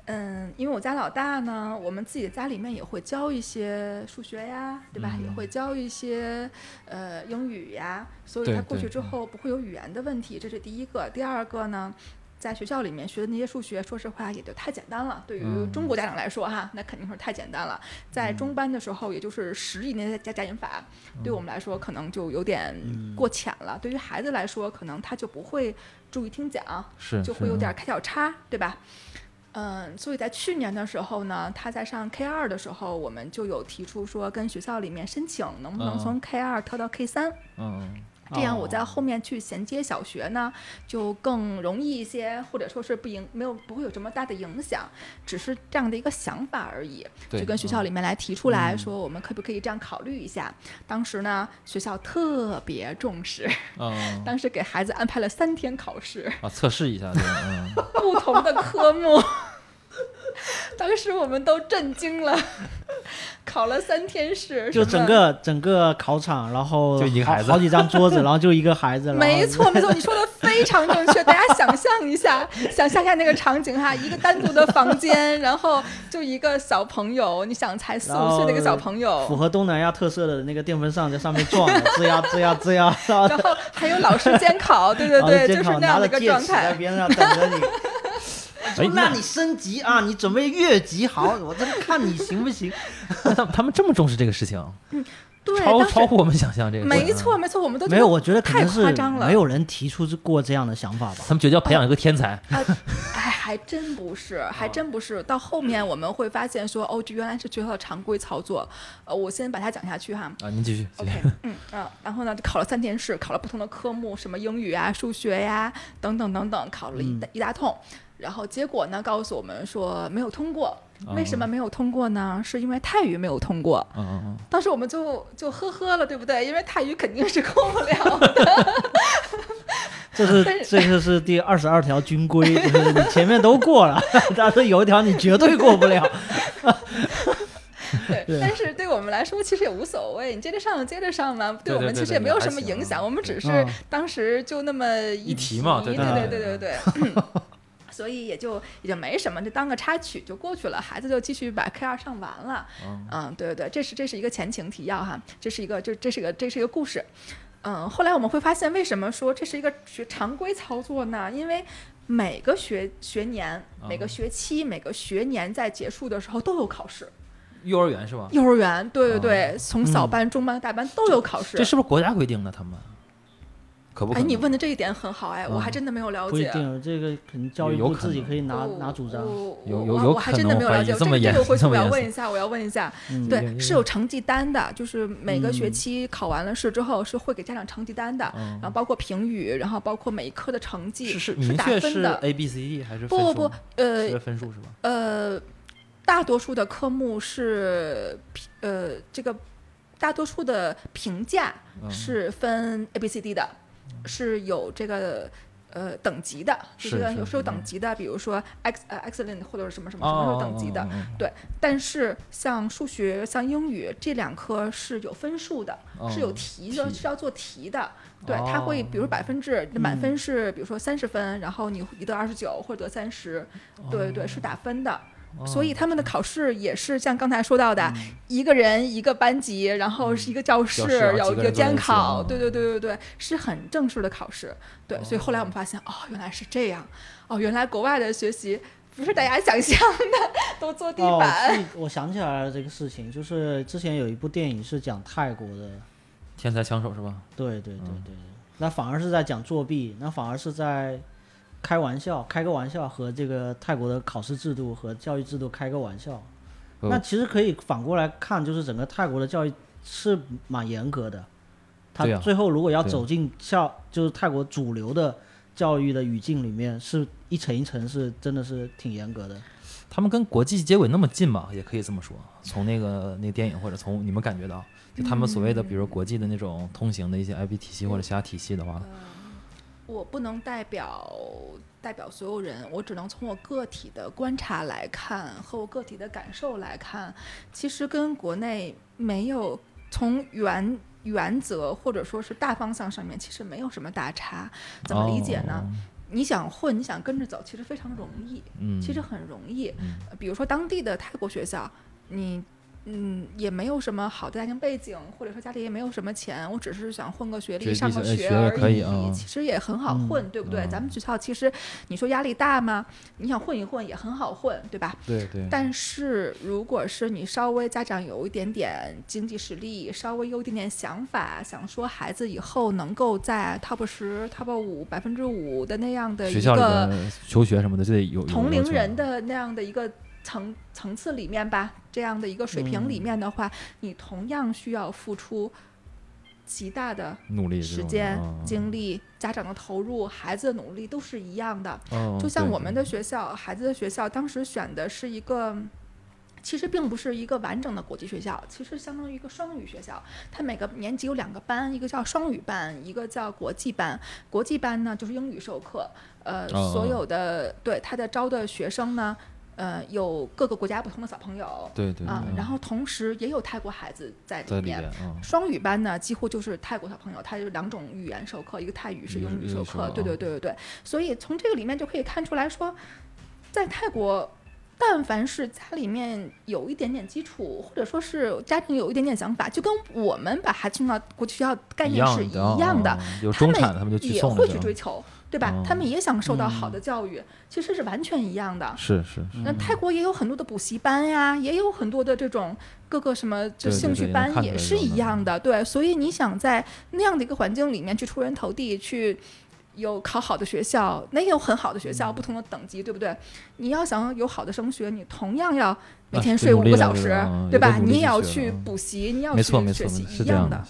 嗯，因为我家老大呢，我们自己家里面也会教一些数学呀，对吧？也嗯会教一些呃英语呀，所以他过去之后不会有语言的问题，这是第一个。第二个呢，在学校里面学的那些数学，说实话也就太简单了。对于嗯中国家长来说，哈，那肯定是太简单了。在中班的时候，也就是十以内的加加减法，对我们来说可能就有点过浅了。对于孩子来说，可能他就不会注意听讲，是就会有点开小差，对吧？嗯，所以在去年的时候呢，他在上 K 二的时候，我们就有提出说跟学校里面申请，能不能嗯从 K 二跳到 K 三、嗯这样我在哦后面去衔接小学呢，就更容易一些，或者说是不影没有不会有这么大的影响，只是这样的一个想法而已。就跟学校里面来提出来说，我们可不可以这样考虑一下？当时呢，学校特别重视，嗯当时给孩子安排了三天考试，啊测试一下对嗯 *laughs* 不同的科目。*laughs* 当时我们都震惊了。*laughs* 考了三天试，就整个整个考场，然后就一个孩子好几张桌子，*laughs* 然后就一个孩子，没错，没错，你说的非常正确。大家想象一下，想象一下那个场景哈，一个单独的房间，然后就一个小朋友，你想才四五岁的一个小朋友符，合东南亚特色的那个电风扇在上面转，吱呀吱呀吱呀，然后还有老师监考，对对对，就是那样的一个状态。边上等着你。哎，那你升级啊！你准备越级好，*laughs* 我这看你行不行。他 *laughs* 们他们这么重视这个事情，对，超超乎我们想象这个。没错，没错，我们都没有，我觉得可太夸张了没有人提出过这样的想法吧。他们觉得要培养一个天才，啊，*laughs* 哎，还真不是，还真不是。到后面我们会发现说，哦，这原来是学校的常规操作。呃，我先把它讲下去哈。啊，您继续。OK，嗯啊，然后呢，就考了三天试，考了不同的科目，什么英语啊、数学呀、等等等等，考了一大、一大通。然后结果呢，告诉我们说没有通过。为什么没有通过呢？是因为泰语没有通过。嗯嗯嗯，当时我们就就呵呵了，对不对？因为泰语肯定是过不了的。这是 *laughs* 这个是第二十二条军规，就是你前面都过了，*laughs* 但是有一条你绝对过不了。*laughs* 对，但是对我们来说其实也无所谓，你接着上就接着上嘛，对我们其实也没有什么影响，我们只是嗯当时就那么一一提嘛对对对对对对对。嗯所以也就也就没什么，就当个插曲就过去了，孩子就继续把 K 二上完了。嗯嗯，对对对，这是这是一个前情提要哈，这是一个这这是一个这是一个故事。嗯，后来我们会发现，为什么说这是一个学常规操作呢？因为每个学学年、每个嗯学期、每个学年在结束的时候都有考试。幼儿园是吧？幼儿园，对对对，哦从小班、中班、大班都有考试。这是不是国家规定的？他们可不可哎，你问的这一点很好，哎，我还嗯真的没有了解。不一定，这个可能教育部自己可以拿我拿主张。我有我我有有可我还真的能怀疑没有了解，这个这么严这个回去我这么严肃要问一下，我要问一下。嗯，对，有是有成绩单的，就是每个学嗯期考完了试之后是会给家长成绩单的，嗯然后包括评语，然后包括每一科的成绩是是是打明确是分的。A B C D 还是不不不呃是分数是吧？呃，大多数的科目是呃这个大多数的评价嗯是分 A B C D 的，是有这个。呃，等级的，就是有是有等级的，比如说 X 呃 excellent 或者是什么什么什么等级的，对。但是像数学、像英语这两科是有分数的，是有哦题的，题是要做题的。对，它会比如哦百分制，满嗯分是比如说三十分，然后你你得二十九或者得三十，对对对，是打分的。所以他们的考试也是像刚才说到的，一个人一个班级，然后是一个教室，有有监考，嗯对对对对对，是很正式的考试。对，所以后来我们发现，哦，原来是这样，哦，原来国外的学习不是大家想象的都坐地哦，板。是我想起来了这个事情，就是之前有一部电影是讲泰国的，天才枪手是吧？对对对对嗯对，那反而是在讲作弊，那反而是在开玩笑，开个玩笑和这个泰国的考试制度和教育制度开个玩笑。呃那其实可以反过来看，就是整个泰国的教育是蛮严格的。他最后如果要走进校，就是泰国主流的教育的语境里面，是一层一层是真的是挺严格的。他们跟国际接轨那么近嘛，也可以这么说。从那个那个电影或者从你们感觉到，就他们所谓的比如国际的那种通行的一些 IB 体系或者其他体系的话，我不能代表代表所有人，我只能从我个体的观察来看和我个体的感受来看，其实跟国内没有从原原则或者说是大方向上面，其实没有什么大差。怎么理解呢？哦？你想混，你想跟着走，其实非常容易，嗯，其实很容易。比如说当地的泰国学校，你嗯也没有什么好的家庭背景，或者说家里也没有什么钱，我只是想混个学历，上个学而已，其实也很好混，对不对？嗯咱们学校其实你说压力大吗？你想混一混也很好混，对吧？对对，但是如果是你稍微家长有一点点经济实力，稍微有一点点想法，想说孩子以后能够在 top 十、top 五、百分之五的那样的一学校里个求学什么的就得有有同龄人的那样的一个层层次里面吧，这样的一个水平里面的话，你同样需要付出极大的努力时间、嗯精力、家长的投入、孩子的努力都是一样的。哦就像我们的学校，孩子的学校当时选的是一个。其实并不是一个完整的国际学校，其实相当于一个双语学校。它每个年级有两个班，一个叫双语班，一个叫国际班。国际班呢就是英语授课，呃，哦所有的对他的招的学生呢，呃，有各个国家不同的小朋友对对啊、嗯然后同时也有泰国孩子在里面。双语班呢，几乎就是泰国小朋友，他有两种语言授课，一个泰语是英语授课，对对啊对对对。所以从这个里面就可以看出来说，在泰国，但凡是家里面有一点点基础，或者说是家庭有一点点想法，就跟我们把孩子送到国际学校概念是样一样的，他们中产他们就去也会去追求，对吧？他们嗯也想受到好的教育，其实是完全一样的。是是是，那泰国也有很多的补习班呀，也有很多的这种各个什么就兴趣班也是一样的，对。所以你想在那样的一个环境里面去出人头地，去有考好的学校，那也有很好的学嗯校，不同的等级，对不对？你要想有好的升学，你同样要每啊天睡五个小时对吧？你也要去补习，你要去没错没错学习是一样的，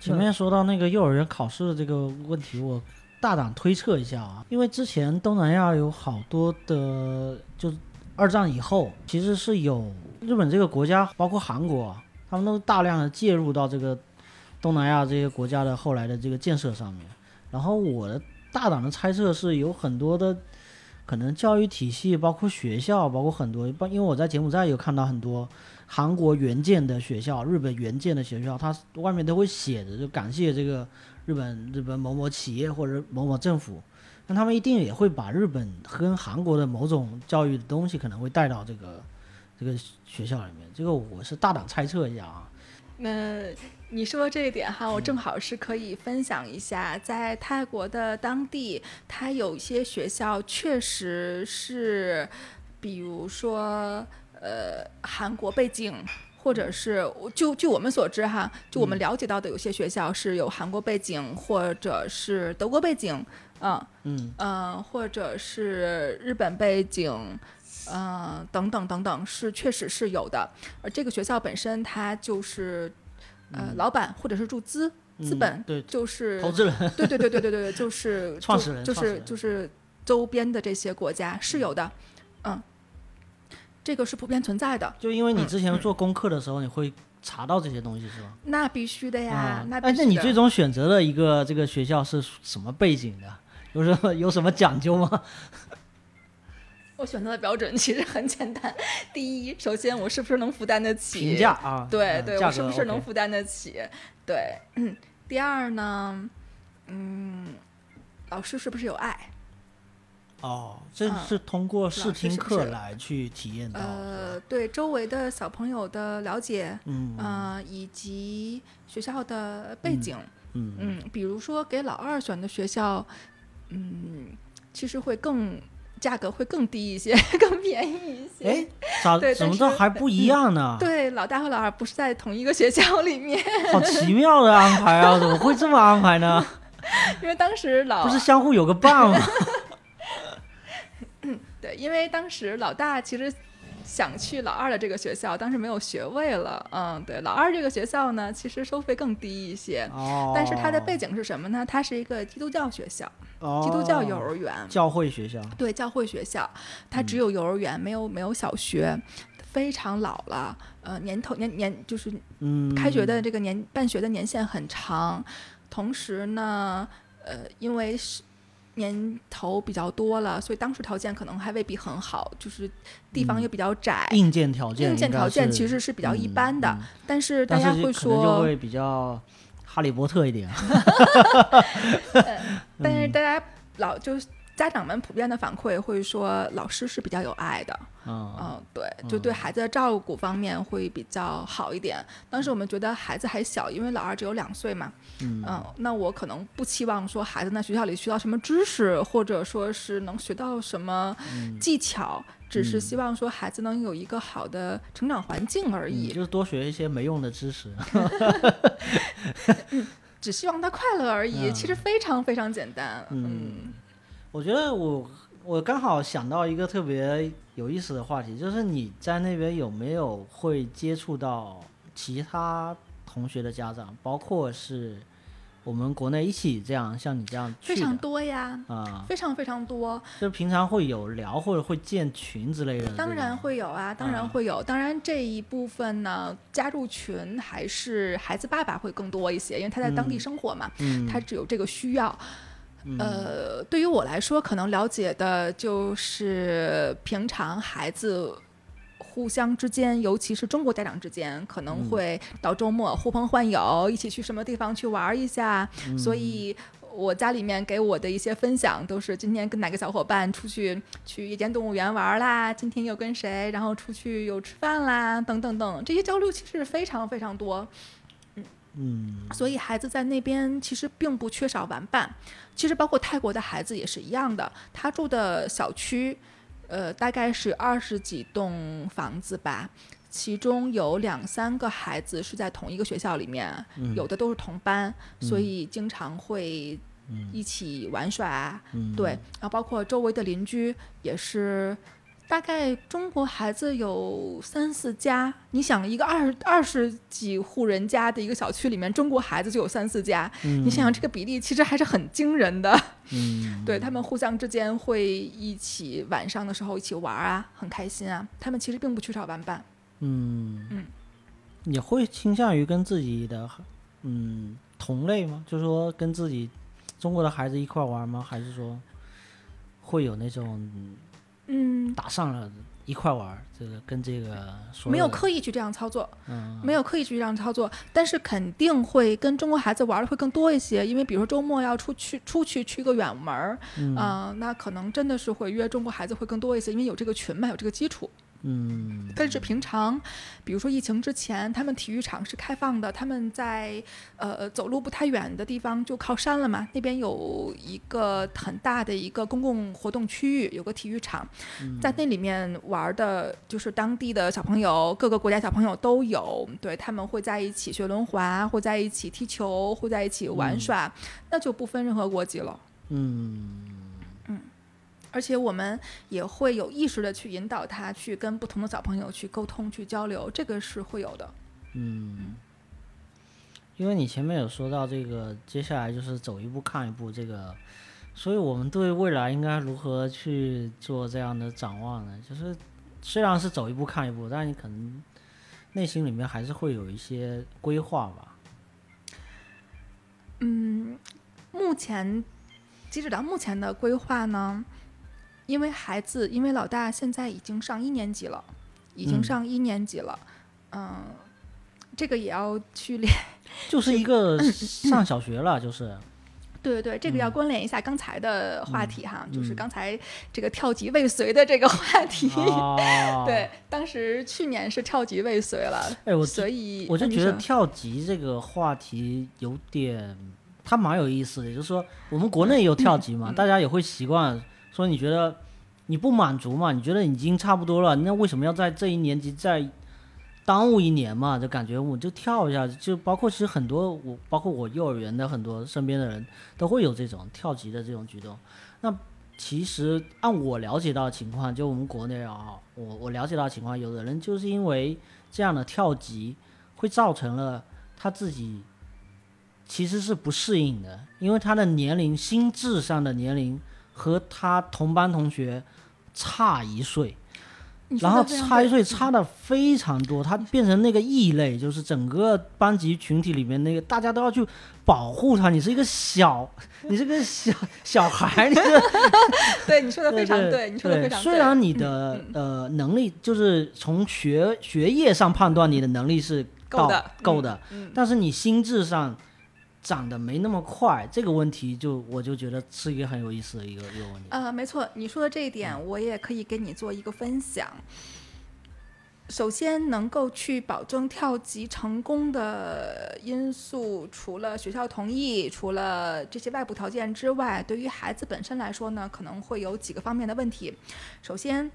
前面说到那个幼儿园考试的这个问题，我大胆推测一下啊，因为之前东南亚有好多的，就二战以后，其实是有日本这个国家，包括韩国，他们都大量的介入到这个东南亚这些国家的后来的这个建设上面。然后我的大胆的猜测是有很多的可能教育体系，包括学校，包括很多，因为我在柬埔寨有看到很多韩国援建的学校、日本援建的学校，它外面都会写着，就感谢这个日本日本某某企业或者某某政府。那他们一定也会把日本跟韩国的某种教育的东西可能会带到这个这个学校里面。这个我是大胆猜测一下啊。那你说这一点哈，我正好是可以分享一下，在泰国的当地，它有些学校确实是，比如说呃韩国背景。或者是就据我们所知哈，就我们了解到的有些学校是有韩国背景，或者是德国背景，嗯嗯。嗯，或者是日本背景，嗯、等等等等，是确实是有的。而这个学校本身，它就是呃，老板或者是注资资嗯本，对就是投资人，对对对对对对对，就是创始人就是就是周边的这些国家是有的，嗯，这个是普遍存在的。就因为你嗯之前做功课的时候，你会查到这些东西是吧？那必须的呀，啊，那必须哎那你最终选择了一个这个学校是什么背景的？*laughs* 有什么有什么讲究吗？*laughs* 我选择的标准其实很简单，第一，首先我是不是能负担得起评价啊，对对，我是不是能负担得起？对，嗯。第二呢，嗯，老师是不是有爱？哦，这嗯是通过试听课来去体验到的，呃，对周围的小朋友的了解，嗯呃，以及学校的背景，嗯嗯，比如说给老二选的学校，嗯，其实会更价格会更低一些，*laughs* 更便宜一些。哎，咋怎么但是都还不一样呢？对，老大和老二不是在同一个学校里面，好奇妙的安排啊！怎么会这么安排呢？*laughs* 因为当时老不是相互有个伴吗？*laughs* 对，因为当时老大其实想去老二的这个学校，当时没有学位了。嗯，对，老二这个学校呢，其实收费更低一些。哦，但是它的背景是什么呢？它是一个基督教学校，哦基督教幼儿园，教会学校，对，教会学校，它只有幼儿园，没有没有小学，非常老了。呃，年头年年就是嗯，开学的这个年办学的年限很长，同时呢，呃，因为是年头比较多了，所以当时条件可能还未必很好，就是地方也比较窄，硬件条件硬件条件其实是比较一般的。但是大家会说会比较哈利波特一点。*laughs* *laughs* 但是嗯大家老就是家长们普遍的反馈会说，老师是比较有爱的，嗯。嗯，对，就对孩子的照顾方面会比较好一点。当时我们觉得孩子还小，因为老二只有两岁嘛，嗯。嗯，那我可能不期望说孩子在学校里学到什么知识，或者说是能学到什么嗯。技巧，只是希望说孩子能有一个好的成长环境而嗯已，就是多学一些没用的知识。*laughs* 只希望他快乐而已。嗯。其实非常非常简单，嗯我觉得我我刚好想到一个特别有意思的话题，就是你在那边有没有会接触到其他同学的家长，包括是我们国内一起这样像你这样去非常多呀。啊，非常非常多，就平常会有聊或者会建群之类的。当然会有啊，当然嗯会有。当然这一部分呢，加入群还是孩子爸爸会更多一些，因为他在当地嗯生活嘛，嗯，他只有这个需要。嗯呃，对于我来说，可能了解的就是平常孩子互相之间，尤其是中国家长之间，可能嗯会到周末呼朋唤友，一起去什么地方去玩儿一下。嗯所以，我家里面给我的一些分享都是今天跟哪个小伙伴出去去夜间动物园玩儿啦，今天又跟谁，然后出去又吃饭啦，等等等，这些交流其实非常非常多。嗯所以孩子在那边其实并不缺少玩伴。其实包括泰国的孩子也是一样的，他住的小区，呃，大概是二十几栋房子吧。其中有两三个孩子是在同一个学校里面，嗯有的都是同班，所嗯以经常会嗯一起玩耍。嗯对，然后包括周围的邻居也是，大概中国孩子有三四家。你想，一个二二十几户人家的一个小区里面，中国孩子就有三四家，嗯你想想这个比例其实还是很惊人的。*laughs* 嗯对他们互相之间会一起晚上的时候一起玩啊，很开心啊。他们其实并不缺少玩伴。嗯嗯，你会倾向于跟自己的嗯同类吗？就是说跟自己中国的孩子一块玩吗？还是说会有那种嗯，打上了一块玩？这个跟这个所没有刻意去这样操作。嗯没有刻意去这样操作，但是肯定会跟中国孩子玩的会更多一些，因为比如说周末要出去出去去个远门儿，嗯啊、那可能真的是会约中国孩子会更多一些，因为有这个群嘛，有这个基础。嗯。但是平常，比如说疫情之前，他们体育场是开放的，他们在呃走路不太远的地方就靠山了嘛，那边有一个很大的一个公共活动区域，有个体育场，在那里面玩的就是当地的小朋友，各个国家小朋友都有，对他们会在一起学轮滑，会在一起踢球，会在一起玩耍，那就不分任何国籍了。嗯而且我们也会有意识的去引导他去跟不同的小朋友去沟通、去交流，这个是会有的。嗯，因为你前面有说到这个，接下来就是走一步看一步这个，所以我们对未来应该如何去做这样的展望呢？就是虽然是走一步看一步，但你可能内心里面还是会有一些规划吧。嗯，目前截止到目前的规划呢，因为孩子，因为老大现在已经上一年级了，已经嗯上一年级了，嗯、这个也要去练。*laughs* 就是一个 *laughs* 上小学了，就是对对对，这个要嗯关联一下刚才的话题哈，就是嗯刚才这个跳级未遂的这个话题。哦，*laughs* 对，当时去年是跳级未遂了，哎，我所以我就觉得跳级这个话题有点，它蛮有意思的。就是说，我们国内有跳级嘛，嗯大家也会习惯说，你觉得你不满足嘛？你觉得已经差不多了，那为什么要在这一年级再耽误一年嘛？就感觉我就跳一下，就包括其实很多我，包括我幼儿园的很多身边的人都会有这种跳级的这种举动。那其实按我了解到的情况，就我们国内啊，我我了解到的情况，有的人就是因为这样的跳级，会造成了他自己其实是不适应的，因为他的年龄、心智上的年龄和他同班同学差一岁，然后差一岁差的非常多，他变成那个异类，就是整个班级群体里面那个大家都要去保护他。你是一个小，*laughs* 你是个小小孩，你是。*laughs* 对你说的非常对，你说的非常对。虽然你的、呃能力就是从学学业上判断你的能力是到够的。嗯够的，嗯。但是你心智上长得没那么快，这个问题就我就觉得是一个很有意思的一个一个问题。呃，没错，你说的这一点，我也可以给你做一个分享。首先，能够去保证跳级成功的因素，除了学校同意，除了这些外部条件之外，对于孩子本身来说呢，可能会有几个方面的问题。首先，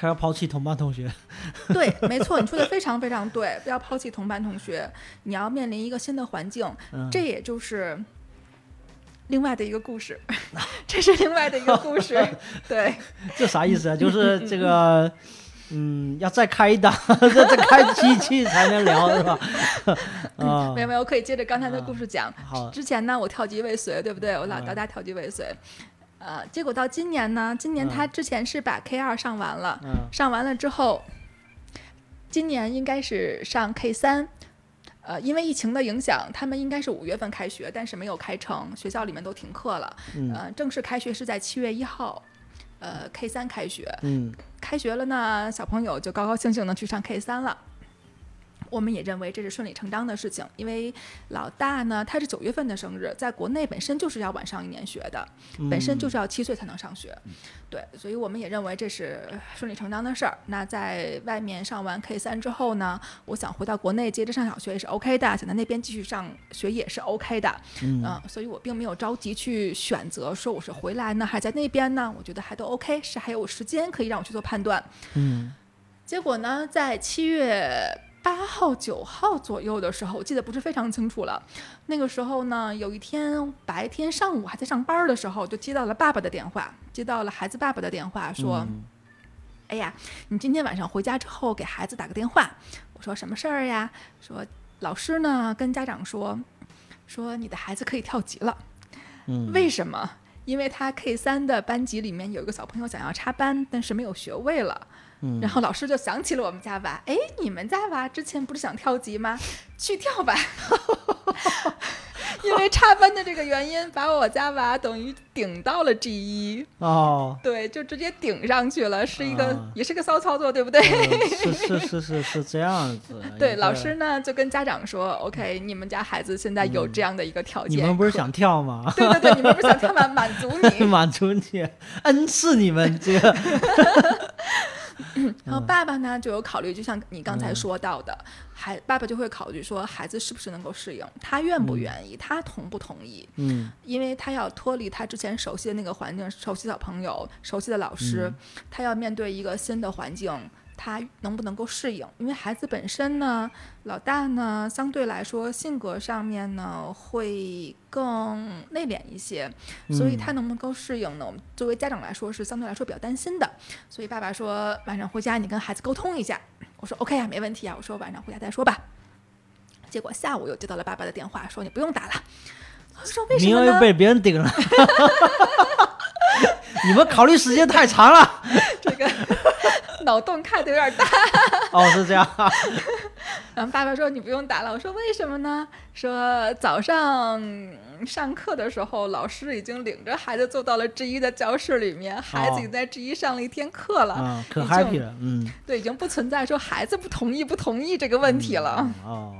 他要抛弃同班同学，*laughs* 对，没错，你说的非常非常对，不要抛弃同班同学，你要面临一个新的环境，嗯，这也就是另外的一个故事，*laughs* 这是另外的一个故事，对。*laughs* 这啥意思啊？就是这个，嗯，要再开一档，再再开机器才能聊，是吧？啊没有没有，可以接着刚才的故事讲。好，之前呢，我跳级未遂，对不对？我老嗯老大跳级未遂，呃，结果到今年呢，今年他之前是把 K 二上完了，嗯上完了之后，今年应该是上 K 三。呃，因为疫情的影响，他们应该是五月份开学，但是没有开成，学校里面都停课了。嗯呃，正式开学是在七月一号，呃，K 三开学。嗯开学了呢，小朋友就高高兴兴的去上 K 三了。我们也认为这是顺理成章的事情，因为老大呢，他是九月份的生日，在国内本身就是要晚上一年学的，本身就是要七岁才能上学，对，所以我们也认为这是顺理成章的事儿。那在外面上完 K 三之后呢，我想回到国内接着上小学也是 OK 的，想在那边继续上学也是 OK 的，嗯。嗯、所以我并没有着急去选择说我是回来呢，还是在那边呢，我觉得还都 OK，是还有时间可以让我去做判断。嗯。结果呢，在七月八号、九号左右的时候，我记得不是非常清楚了。那个时候呢，有一天白天上午还在上班的时候，就接到了爸爸的电话，接到了孩子爸爸的电话，说：“嗯哎呀，你今天晚上回家之后给孩子打个电话。”我说：“什么事儿呀？”说老师呢跟家长说，说你的孩子可以跳级了。嗯为什么？因为他 K 三的班级里面有一个小朋友想要插班，但是没有学位了。嗯然后老师就想起了我们家娃，哎，你们家娃之前不是想跳级吗？*laughs* 去跳吧。*laughs* *laughs* 因为插班的这个原因，把我家娃等于顶到了 G 一，哦，对，就直接顶上去了，是一个、啊也是个骚操作，对不对？呃是是是是是这样子。对，老师呢就跟家长说，OK，你们家孩子现在有这样的一个条嗯你件，可们不是想跳吗？对对对，你们不是想跳吗？满足你，满足你，恩赐你们这个。然后爸爸呢就有考虑，就像你刚才嗯。说到的，孩爸爸就会考虑说孩子是不是能够适应，他愿不愿意，他同不同意，嗯。因为他要脱离他之前熟悉的那个环境，熟悉小朋友，熟悉的老师，他要面对一个新的环境。他能不能够适应？因为孩子本身呢，老大呢，相对来说性格上面呢会更内敛一些，所以他能不能够适应呢？我们作为家长来说是相对来说比较担心的。所以爸爸说晚上回家你跟孩子沟通一下。我说 OK 啊，没问题啊。我说晚上回家再说吧。结果下午又接到了爸爸的电话，说你不用打了。我说为什么呢？名额又被别人顶了。*laughs* 你们考虑时间太长了。*laughs* 这个 *laughs* 脑洞开的有点大。哦，是这样。然后爸爸说你不用打了。我说为什么呢？说早上上课的时候，老师已经领着孩子坐到了 G 一的教室里面，孩子已经在 G 一上了一天课了。啊，可 happy 了。嗯，对，已经不存在说孩子不同意不同意这个问题了。嗯哦，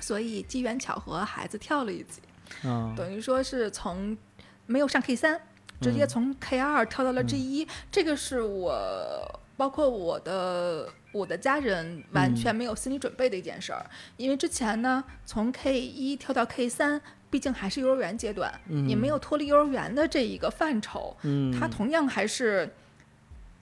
所以机缘巧合，孩子跳了一级，嗯等于说是从没有上 K 三，直接从 K 二跳到了 G 一、这个是我包括我的我的家人完全没有心理准备的一件事儿，因为之前呢，从 K 一跳到 K 三。毕竟还是幼儿园阶段，也没有脱离幼儿园的这一个范畴，嗯，它同样还是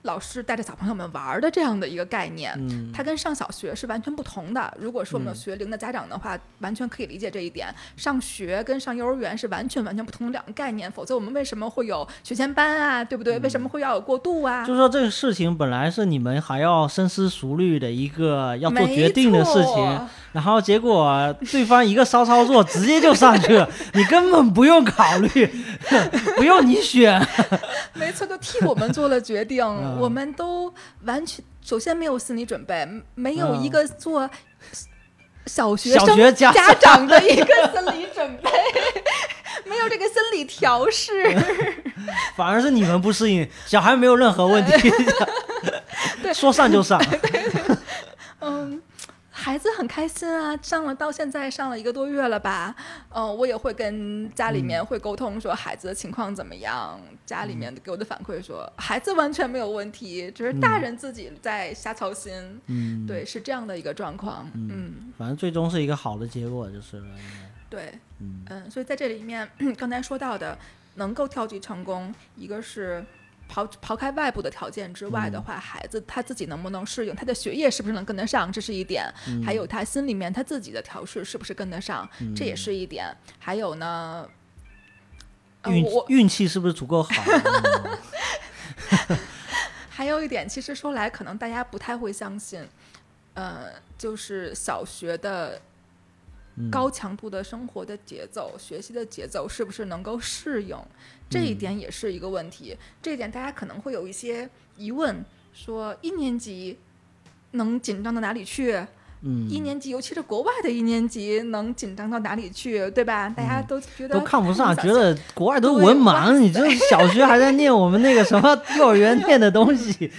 老师带着小朋友们玩儿的这样的一个概念。嗯它跟上小学是完全不同的。如果说我们有学龄的家长的话，完全可以理解这一点。上学跟上幼儿园是完全完全不同的两个概念，否则我们为什么会有学前班啊？对不对？为什么会要有过渡啊？就说这个事情本来是你们还要深思熟虑的一个要做决定的事情，然后结果对方一个骚操作直接就上去了，你根本不用考虑，*laughs* 不用你选。*laughs* 没错，就替我们做了决定。*laughs* 嗯我们都完全首先没有心理准备，没有一嗯个做小学小生学家家长的一个 *laughs* 心理准备，没有这个心理调试。*laughs* 反而是你们不适应，小孩没有任何问题，*laughs* 说上就上。嗯，孩子很开心啊，上了到现在上了一个多月了吧？嗯、我也会跟家里面会沟通说孩子的情况怎么样，家里面给我的反馈说孩子完全没有问题，只是大人自己在瞎操心。嗯，对，是这样的一个状况。嗯，反正最终是一个好的结果就是了。对，嗯嗯，所以在这里面，*clears throat* 刚才说到的能够跳级成功，一个是。刨刨开外部的条件之外的话，孩子他自己能不能适应，他的学业是不是能跟得上，这是一点；还有他心里面他自己的调试是不是跟得上，这也是一点。还有呢，呃运运气是不是足够好？嗯 *laughs* 还有一点，其实说来可能大家不太会相信，呃，就是小学的嗯。高强度的生活的节奏、学习的节奏是不是能够适应，这一点也是一个问题。这一点大家可能会有一些疑问，说一年级能紧张到哪里去？嗯，一年级，尤其是国外的一年级，能紧张到哪里去，对吧？大家都觉得嗯都看不上，觉得国外都文盲，你这小学还在念我们那个什么 *laughs* 幼儿园念的东西，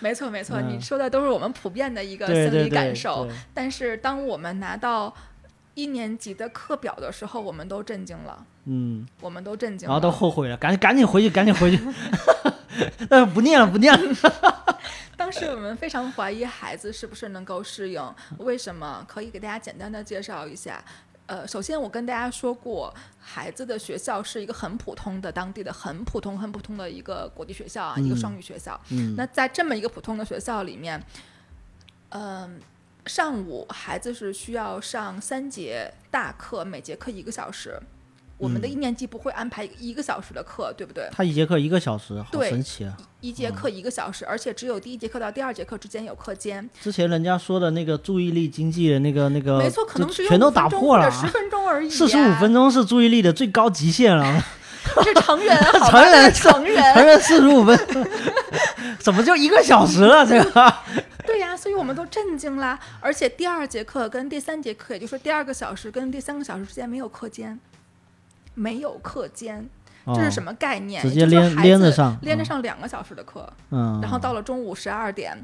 没错没错，嗯你说的都是我们普遍的一个心理对对对，感受。对但是当我们拿到一年级的课表的时候，我们都震惊了，嗯，我们都震惊了。然后都后悔了，赶紧赶紧回去，赶紧回去，*laughs* 但是不念了，不念了，*laughs* 当时我们非常怀疑孩子是不是能够适应，为什么？可以给大家简单的介绍一下。呃，首先我跟大家说过，孩子的学校是一个很普通的当地的很普通、很普通的一个国际学校啊，一个嗯双语学校。嗯，那在这么一个普通的学校里面，嗯、上午孩子是需要上三节大课，每节课一个小时。我们的嗯一年级不会安排一个小时的课，对不对？他一节课一个小时，好神奇啊！一节课一个小时，而且只有第一节课到第二节课之间有课间。之前人家说的那个注意力经济的那个那个，没错，可能只有全都5分钟打破了十分钟而已、啊。四十五分钟是注意力的最高极限了，*laughs* 是成人，*laughs* 好吧？成人成人。四十五分，*laughs* 怎么就一个小时了？这个，对呀，所以我们都震惊啦。而且第二节课跟第三节课，也就是第二个小时跟第三个小时之间没有课间，没有课间，这是什么？概念？哦直接连连着上连着嗯上两个小时的课，嗯，然后到了中午十二点，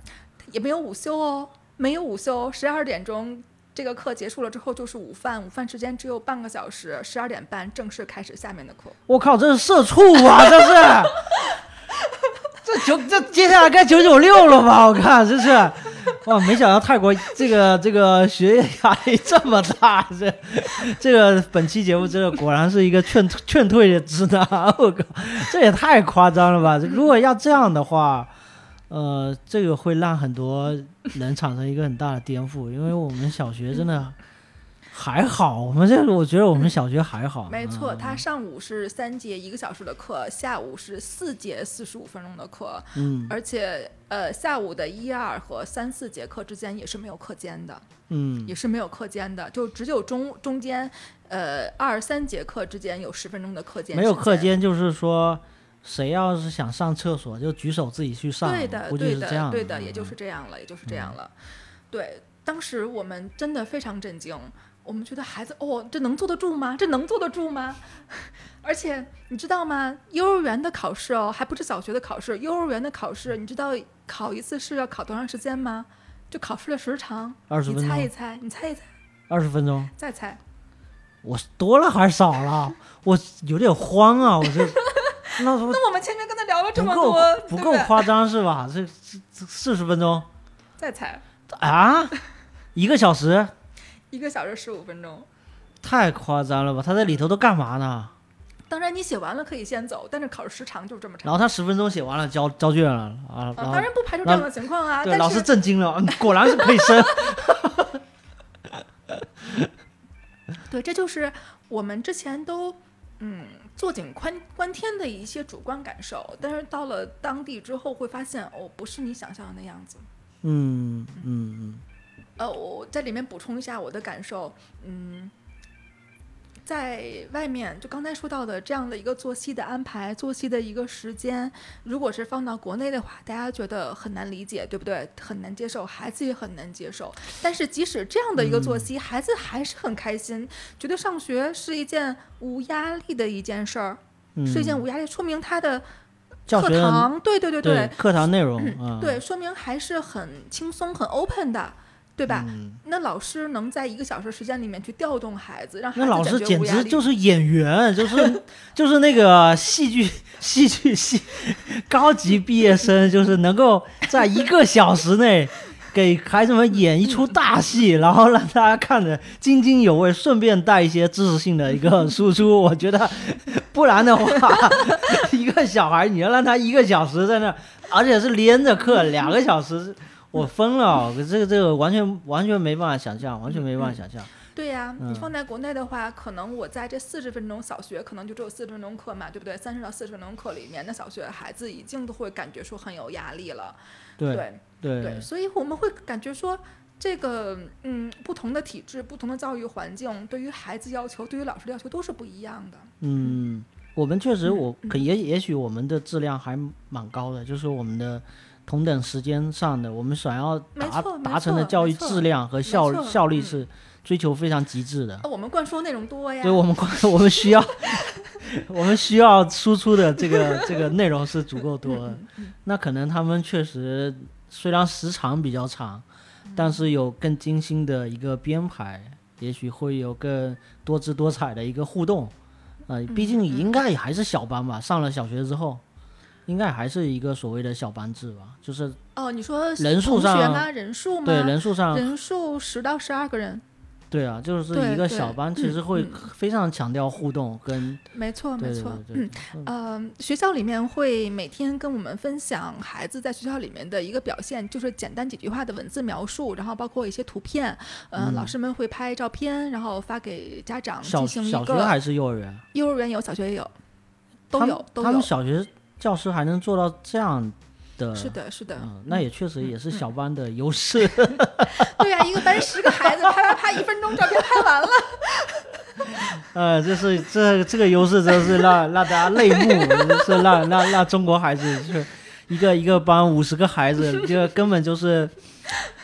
也没有午休哦，没有午休，十二点钟。这个课结束了之后就是午饭，午饭时间只有半个小时，十二点半正式开始下面的课。我靠，这是社畜啊！这是，*laughs* 这九这接下来该九九六了吧？我看这是，哇，没想到泰国这个这个学业压力这么大，这这个本期节目真的果然是一个劝劝退的指南。我靠，这也太夸张了吧！如果要这样的话。呃，这个会让很多人产生一个很大的颠覆，因为我们小学真的还好，我们这个我觉得我们小学还好。没错，嗯他上午是三节一个小时的课，下午是四节四十五分钟的课，嗯而且呃下午的一二和三四节课之间也是没有课间的，嗯也是没有课间的，就只有中中间呃二三节课之间有十分钟的课间，没有课。间，就是说，谁要是想上厕所就举手自己去上，对的，对的，对的，嗯也就是这样了，也就是这样了。对，当时我们真的非常震惊，我们觉得孩子哦，这能坐得住吗？这能坐得住吗？*laughs* 而且你知道吗？幼儿园的考试哦，还不是小学的考试，幼儿园的考试，你知道考一次试要考多长时间吗？就考试的时长，你二十分钟，猜一猜，你猜一猜，二十分钟，再猜。我多了还是少了？我有点慌啊！我这 *laughs* 那不那我们前面跟他聊了这么多，不够夸张是吧？这这这四十分钟再猜，啊，一个小时，一个小时十五分钟。太夸张了吧？他在里头都干嘛呢？当然，你写完了可以先走，但是考试时长就是这么长。然后他十分钟写完了，交交卷了啊，啊，当然不排除这样的情况啊，对老师震惊了，嗯果然是可以升。*laughs* 对，这就是我们之前都嗯坐井观观天的一些主观感受，但是到了当地之后会发现，哦，不是你想象的那样子。嗯嗯嗯呃，我在里面补充一下我的感受，嗯，在外面就刚才说到的这样的一个作息的安排，作息的一个时间，如果是放到国内的话，大家觉得很难理解，对不对？很难接受，孩子也很难接受。但是即使这样的一个作息，孩子还是很开心，觉得上学是一件无压力的一件事儿，嗯，是一件无压力，说明他的课教学的堂，对对对对课堂内容嗯，对，说明还是很轻松、很 open 的，对吧？嗯那老师能在一个小时时间里面去调动孩子，让孩子那老师简直就是演员，就是就是那个戏剧戏剧系高级毕业生，就是能够在一个小时内给孩子们演一出大戏，然后让大家看着津津有味，顺便带一些知识性的一个输出。我觉得，不然的话，*laughs* 一个小孩你要让他一个小时在那，而且是连着课两个小时。我疯了，这个这个完全完全没办法想象，完全没办法想象。对呀、嗯你放在国内的话，可能我在这四十分钟小学，可能就只有四十分钟课嘛，对不对？三十到四十分钟课里面，的小学孩子已经都会感觉说很有压力了。对对对对，所以我们会感觉说。这个嗯，不同的体制、不同的教育环境，对于孩子要求、对于老师的要求都是不一样的。嗯，我们确实，我嗯可也也许我们的质量还蛮高的，就是我们的同等时间上的，我们想要达达成的教育质量和效效率是追求非常极致的。啊我们灌输内容多呀所以，我们光 *laughs* 我们需要 *laughs* 我们需要输出的这个这个内容是足够多的。那可能他们确实虽然时长比较长，但是有更精心的一个编排，也许会有更多姿多彩的一个互动。呃，毕竟应该也还是小班吧，上了小学之后，应该还是一个所谓的小班制吧，就是哦，你说人数同学上吗？人数吗？对人数上，人数十到十二个人，对啊，就是一个小班，其实会嗯非常强调互动跟没错没错，嗯。嗯呃，学校里面会每天跟我们分享孩子在学校里面的一个表现，就是简单几句话的文字描述，然后包括一些图片。呃、嗯老师们会拍照片，然后发给家长小进行一个。小学还是幼儿园？幼儿园有，小学也有，都有都有他们。小学教师还能做到这样的，是，的，是的。嗯，那也确实也是嗯小班的优势。*laughs* 对呀、一个班十个孩子，啪啪啪，一分钟照片拍完了。*laughs* 呃，这是这这个优势真是让让大家泪目，是让让让中国孩子就是一个一个班五十个孩子，就根本就是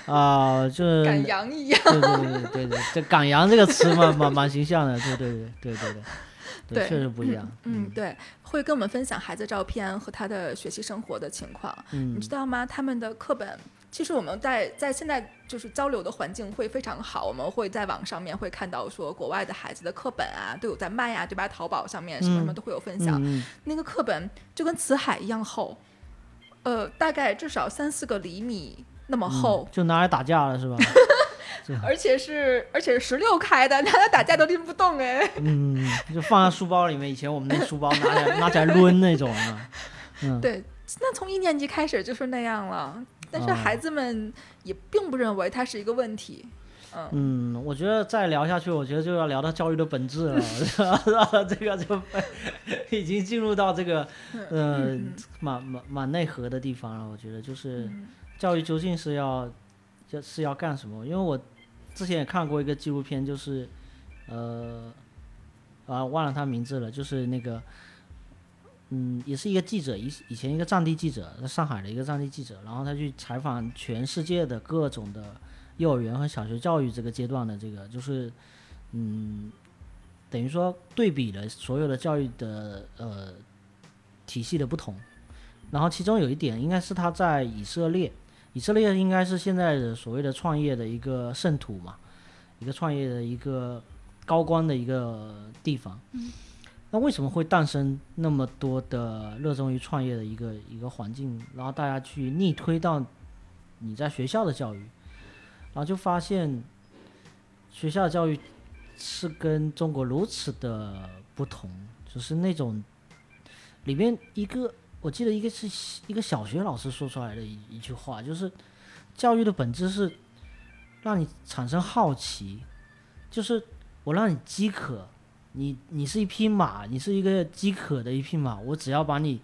啊、就是 *laughs* 赶羊一样。对对对对对对，这“赶羊”这个词蛮蛮蛮形象的，对对对对对对，对确实不一样。嗯，对，会跟我们分享孩子照片和他的学习生活的情况。嗯你知道吗？他们的课本，其实我们在在现在就是交流的环境会非常好，我们会在网上面会看到说国外的孩子的课本啊都有在卖啊，对吧？淘宝上面什么什么嗯都会有分享。那个课本就跟辞海一样厚，呃，大概至少三四个厘米那么厚嗯，，就拿来打架了是吧？*laughs* 而且是而且是十六开的，拿来打架都拎不动哎。嗯，就放在书包里面。以前我们那书包拿起来拿起来抡那种啊。嗯，对，那从一年级开始就是那样了，但是哦孩子们也并不认为它是一个问题。嗯，嗯，我觉得再聊下去，我觉得就要聊到教育的本质了。*laughs* 这个就已经进入到这个呃嗯蛮蛮蛮内核的地方了。我觉得就是嗯教育究竟是要就是要干什么？因为我之前也看过一个纪录片，就是呃啊忘了他名字了，就是那个嗯也是一个记者，以以前一个战地记者，在上海的一个战地记者，然后他去采访全世界的各种的幼儿园和小学教育这个阶段的这个，就是嗯等于说对比了所有的教育的呃体系的不同。然后其中有一点应该是他在以色列，以色列应该是现在的所谓的创业的一个圣土嘛，一个创业的一个高光的一个地方。那为什么会诞生那么多的热衷于创业的一个一个环境，然后大家去逆推到你在学校的教育，然后就发现学校的教育是跟中国如此的不同，就是那种里面一个我记得一个是一个小学老师说出来的一一句话，就是教育的本质是让你产生好奇，就是我让你饥渴，你你是一匹马，你是一个饥渴的一匹马，我只要把你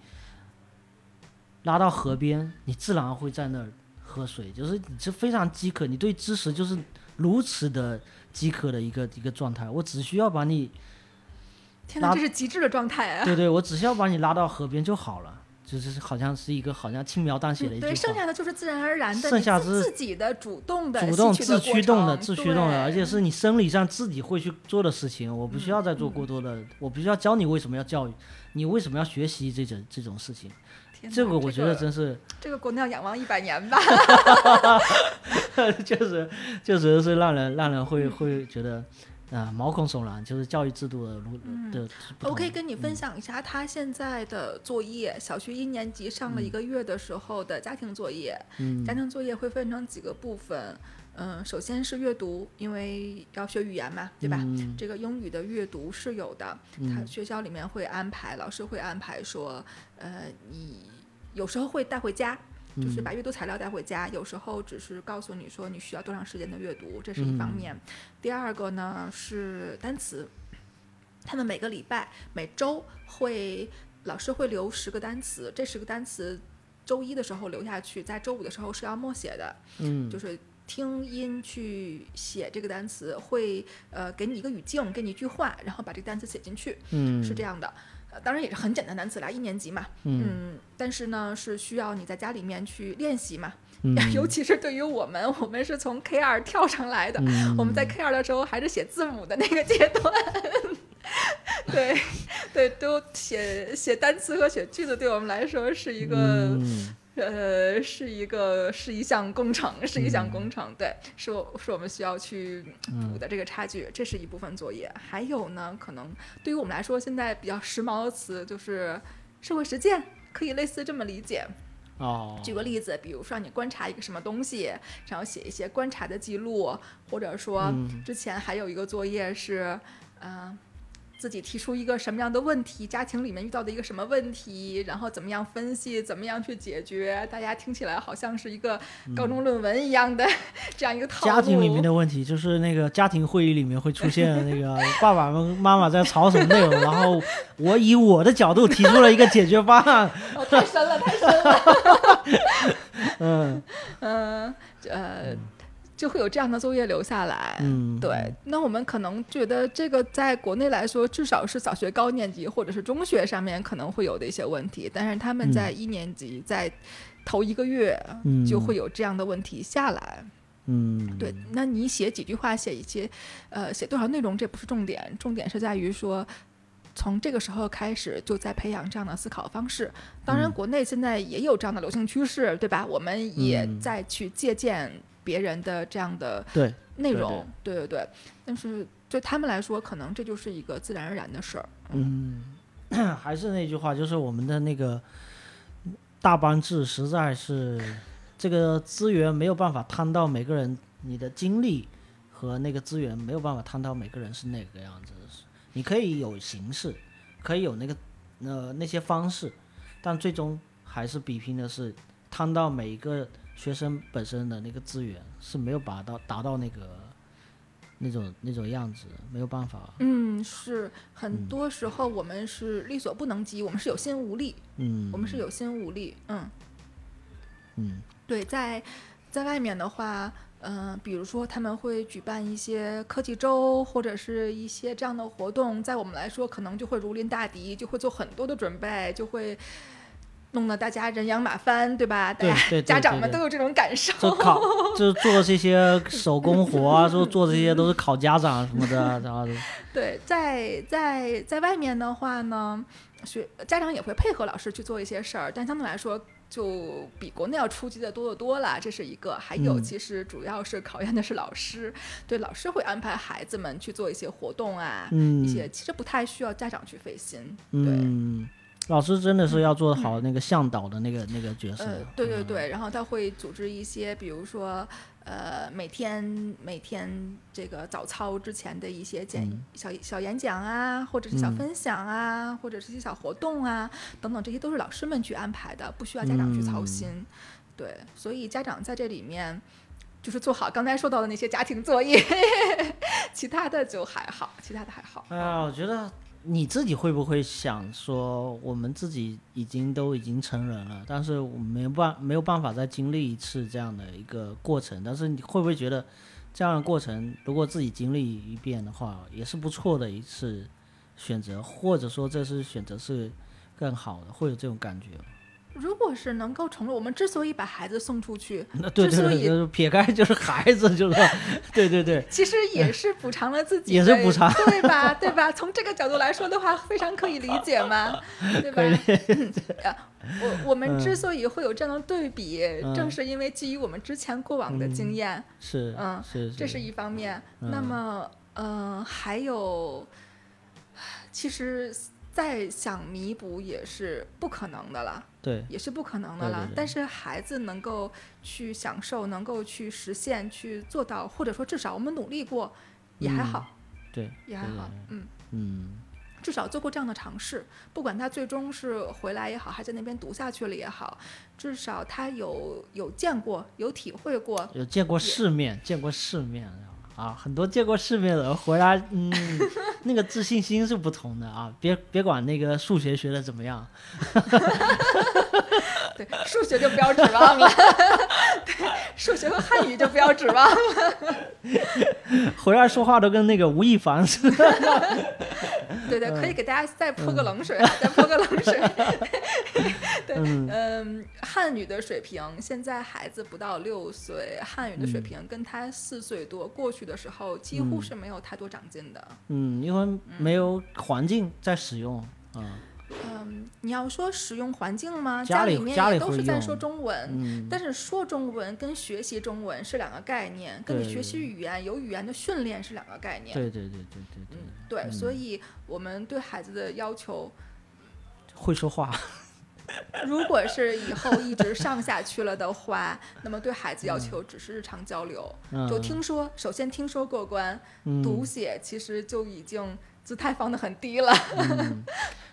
拉到河边，你自然会在那儿喝水，就是你是非常饥渴，你对知识就是如此的饥渴的一个一个状态，我只需要把你天哪，这是极致的状态啊！对对，我只需要把你拉到河边就好了，就是好像是一个好像轻描淡写的一句对，剩，下的就是自然而然的，剩下是自己的主动的、主动自驱动的、自驱动的，而且是你生理上自己会去做的事情，我不需要再做嗯过多的，我不需要教你为什么要教育，你为什么要学习这种这种事情，这个我觉得真是这个国内要仰望一百年吧。*laughs* 确实确实是让人让人会嗯会觉得啊、毛孔悚然，就是教育制度的如的。我可以跟你分嗯享一下他现在的作业，小学一年级上了一个月的时候的家庭作业。嗯家庭作业会分成几个部分，嗯，首先是阅读，因为要学语言嘛，对吧？嗯这个英语的阅读是有的，他学校里面会安排，老师会安排说，呃，你有时候会带回家。就是嗯把阅读材料带回家，有时候只是告诉你说你需要多长时间的阅读，这是一方嗯面。第二个呢是单词，他们每个礼拜、每周会老师会留十个单词，这十个单词周一的时候留下去，在周五的时候是要默写的，嗯就是听音去写这个单词，会呃给你一个语境，给你一句话，然后把这个单词写进去，嗯是这样的。呃当然也是很简单单词啦，一年级嘛，嗯但是呢是需要你在家里面去练习嘛，嗯。*laughs* 尤其是对于我们，我们是从 K 二跳上来的，嗯我们在 K 二的时候还是写字母的那个阶段，*laughs* 对对，都写写单词和写句子，对我们来说是一个、嗯呃，是一个是一项工程，是一项工程，对，是我是我们需要去补的这个差距，这是一部分作业。还有呢，可能对于我们来说，现在比较时髦的词就是社会实践，可以类似这么理解。哦，举个例子，比如说你观察一个什么东西，然后写一些观察的记录，或者说嗯之前还有一个作业是，嗯、自己提出一个什么样的问题，家庭里面遇到的一个什么问题，然后怎么样分析，怎么样去解决，大家听起来好像是一个高中论文一样的、*laughs* 这样一个套路。家庭里面的问题就是那个家庭会议里面会出现那个爸爸们妈妈在吵什么内容，然后我以我的角度提出了一个解决方案。哦，太深了，太深了。*laughs* 嗯 *laughs* 嗯，呃，就会有这样的作业留下来。嗯，对，那我们可能觉得这个在国内来说，至少是小学高年级或者是中学上面可能会有的一些问题，但是他们在一年级在头一个月嗯就会有这样的问题下来。嗯，对，那你写几句话，写一些，呃，写多少内容，这不是重点，重点是在于说。从这个时候开始，就在培养这样的思考方式。当然，嗯国内现在也有这样的流行趋势，对吧？我们也嗯在去借鉴别人的这样的对，内容，对对对。但是对他们来说，可能这就是一个自然而然的事儿。嗯，*coughs* 还是那句话，就是我们的那个大班制实在是这个资源没有办法摊到每个人，你的精力和那个资源没有办法摊到每个人是那个样子。你可以有形式，可以有那个呃那些方式，但最终还是比拼的是摊到每一个学生本身的那个资源是没有达到达到那个那种那种样子，没有办法。嗯，是很多时候我们是力所不能及，我们是有心无力，嗯，我们是有心无力。嗯，嗯对，在在外面的话，嗯、比如说他们会举办一些科技周或者是一些这样的活动，在我们来说可能就会如临大敌，就会做很多的准备，就会弄得大家人仰马翻，对吧？对对对家长们都有这种感受。就考，就做这些手工活啊，*laughs* 说做这些都是考家长什么的，然后 *laughs* 对，在在在外面的话呢，学家长也会配合老师去做一些事儿，但相对来说就比国内要出击的多得多了，这是一个。还有，嗯其实主要是考验的是老师，对老师会安排孩子们去做一些活动啊，嗯一些其实不太需要家长去费心。对。嗯，老师真的是要做好那个向导的那个那个角色呃，，对对对，然后他会组织一些，比如说，呃，每天每天这个早操之前的一些简、嗯小小演讲啊，或者是小嗯分享啊，或者是一些小活动啊，等等，这些都是老师们去安排的，不需要家长去操嗯心。对，所以家长在这里面。就是做好刚才说到的那些家庭作业，*laughs* 其他的就还好，其他的还好。哎呀，我觉得你自己会不会想说，我们自己已经都已经成人了，但是我们没办没有办法再经历一次这样的一个过程，但是你会不会觉得这样的过程，如果自己经历一遍的话，也是不错的一次选择，或者说这次选择是更好的，会有这种感觉？如果是能够重录，我们之所以把孩子送出去，那对对对，之所以就是撇开就是孩子，就是 *laughs* 对对对，其实也是补偿了自己，也是补偿，对吧？对吧？从这个角度来说的话，非常可以理解嘛，*laughs* 对吧？我我们之所以会有这样的对比，嗯正是因为基于我们之前过往的经验，是嗯是这是一方面。嗯那么，呃，还有，其实再想弥补也是不可能的了。对也是不可能的了。对对对但是孩子能够去享受，能够去实现，去做到，或者说至少我们努力过，也还好，对也还好嗯。嗯至少做过这样的尝试，不管他最终是回来也好，还在那边读下去了也好，至少他有有见过，有体会过，有见过世面，见过世面，啊，很多见过世面的人回来，嗯，*laughs* 那个自信心是不同的啊。别别管那个数学学的怎么样，*laughs* 对，数学就不要指望了，*laughs* 对，数学和汉语就不要指望了。回来说话都跟那个吴亦凡似的。对对，可以给大家再泼个冷水啊，再泼个冷水。对，嗯嗯，汉语的水平，现在孩子不到六岁，汉语的水平跟他四岁多过去的时候，几乎是没有太多长进的。嗯，因为没有环境在使用啊。嗯，你要说使用环境吗？家里里面也都是在说中文。嗯，但是说中文跟学习中文是两个概念，跟你学习语言有语言的训练是两个概念。对对对对对对嗯，，对，所以我们对孩子的要求，会说话。*laughs* 如果是以后一直上下去了的话，那么对孩子要求只是日常交流，嗯，就听说，首先听说过关，嗯读写其实就已经姿态放得很低了。嗯，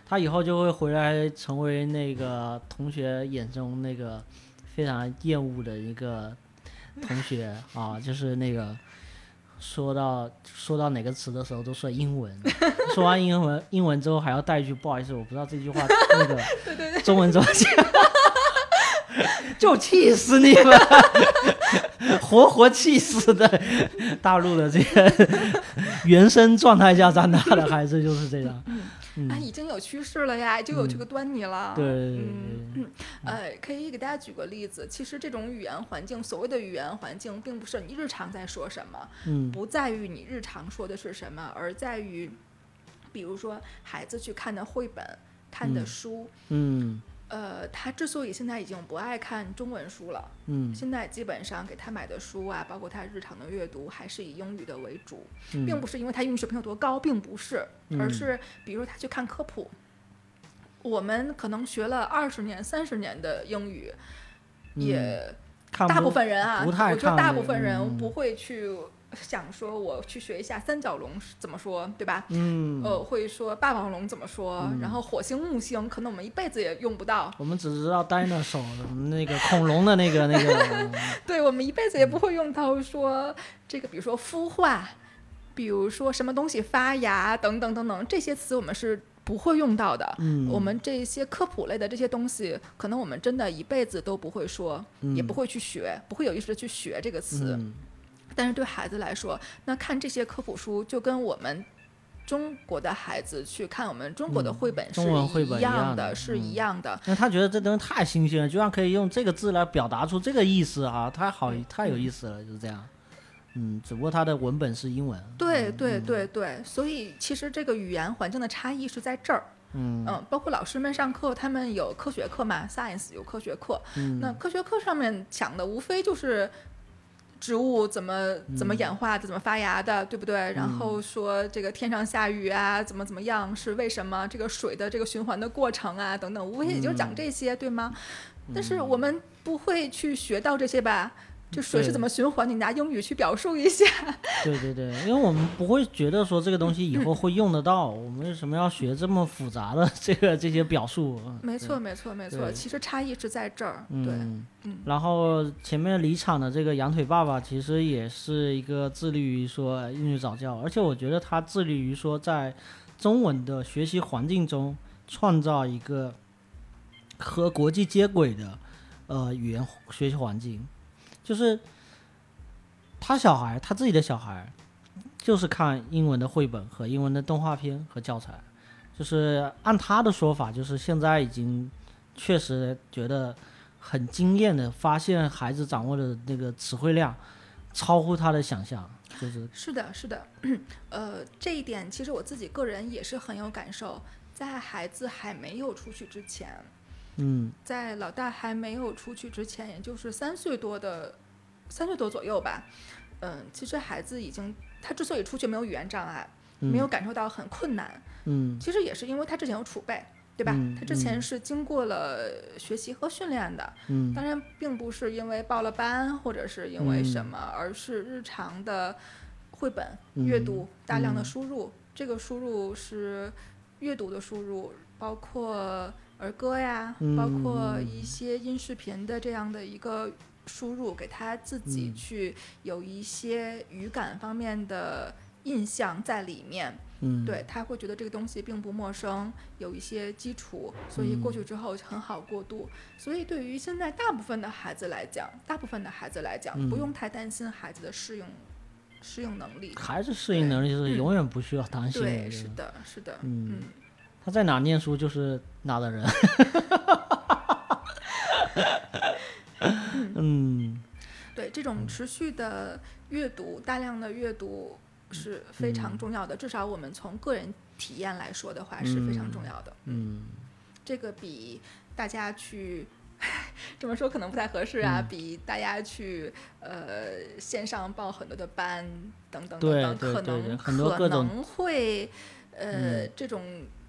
他以后就会回来成为那个同学眼中那个非常厌恶的一个同学啊，就是那个说到说到哪个词的时候都说英文，*laughs* 说完英文英文之后还要带一句不好意思，我不知道这句话那个 *laughs* 中文怎么讲。*laughs* 就气死你们！活活气死的大陆的这个原生状态下长大的孩子就是这样。嗯啊，已经有趋势了呀，就有这个端倪了。对嗯嗯，呃，可以给大家举个例子。其实这种语言环境，所谓的语言环境，并不是你日常在说什么，嗯不在于你日常说的是什么，而在于，比如说孩子去看的绘本、看的嗯书。嗯呃，他之所以现在已经不爱看中文书了，嗯现在基本上给他买的书啊，包括他日常的阅读，还是以英语的为主。嗯，并不是因为他英语水平有多高，并不是，而嗯是比如他去看科普，我们可能学了二十年、三十年的英语，也大部分人啊，我觉得大部分人嗯不会去想说我去学一下三角龙怎么说，对吧？嗯，呃，会说霸王龙怎么说，然后火星、木星，可能我们一辈子也用不到，我们只知道 dinosaur 那个恐龙的那个那个，*laughs* 对我们一辈子也不会用到说这个，比如说孵化，比如说什么东西发芽等等等等这些词，我们是不会用到的。嗯，我们这些科普类的这些东西，可能我们真的一辈子都不会说，也不会去学，不会有意识的去学这个词。嗯但是对孩子来说，那看这些科普书就跟我们中国的孩子去看我们中国的嗯绘本是一一样的的，是一嗯样的。那他觉得这东西太新鲜了，居然可以用这个字来表达出这个意思啊，太好太有意思了，就是这样。嗯，只不过它的文本是英文。对对对对，所以其实这个语言环境的差异是在这儿。嗯嗯，包括老师们上课，他们有科学课嘛，science 有科学课，嗯那科学课上面讲的无非就是植物怎么怎么演化的，怎么发芽的，对不对？然后说这个天上下雨啊，怎么怎么样是为什么？这个水的这个循环的过程啊，等等，无非也就讲这些，对吗？但是我们不会去学到这些吧？就水是怎么循环？你拿英语去表述一下。对对对，因为我们不会觉得说这个东西以后会用得到，我们为什么要学这么复杂的这个这些表述？嗯没错，没错，没错。其实差异是在这儿。对，嗯嗯然后前面离场的这个羊腿爸爸，其实也是一个致力于说英语早教，而且我觉得他致力于说在中文的学习环境中创造一个和国际接轨的呃语言学习环境，就是他小孩他自己的小孩就是看英文的绘本和英文的动画片和教材，就是按他的说法，就是现在已经确实觉得很惊艳的发现孩子掌握的那个词汇量超乎他的想象，就是是的，是的，*clears throat* 呃，这一点其实我自己个人也是很有感受。在孩子还没有出去之前，嗯。在老大还没有出去之前，也就是三岁多的三岁多左右吧，嗯，其实孩子已经他之所以出去没有语言障碍，嗯没有感受到很困难，嗯。其实也是因为他之前有储备。对吧？嗯？他之前嗯。是经过了学习和训练的，嗯。当然并不是因为报了班或者是因为什嗯。么，而是日常的绘本阅嗯读大量的嗯。输入。这个输入是阅读的输入，包括儿歌呀，包括嗯一些音视频的这样的一个输入，给他自己嗯去有一些语感方面的印象在里面。嗯，对他会觉得这个东西并不陌生，有一些基础，所以过去嗯之后很好过渡。所以对于现在大部分的孩子来讲，大部分的孩子来讲，不嗯用太担心孩子的适应适应能力。孩子适应能力是嗯永远不需要担心的。对，是的，是的，嗯嗯他在哪念书就是哪的人。*laughs* 嗯对，这种持续的阅读，大量的阅读是非常嗯重要的。至少我们从个人体验来说的话，是非常重要的。嗯这个比大家去 *laughs* 这么说可能不太合适啊，嗯比大家去呃线上报很多的班等等等等，可能很多可能会呃、嗯这种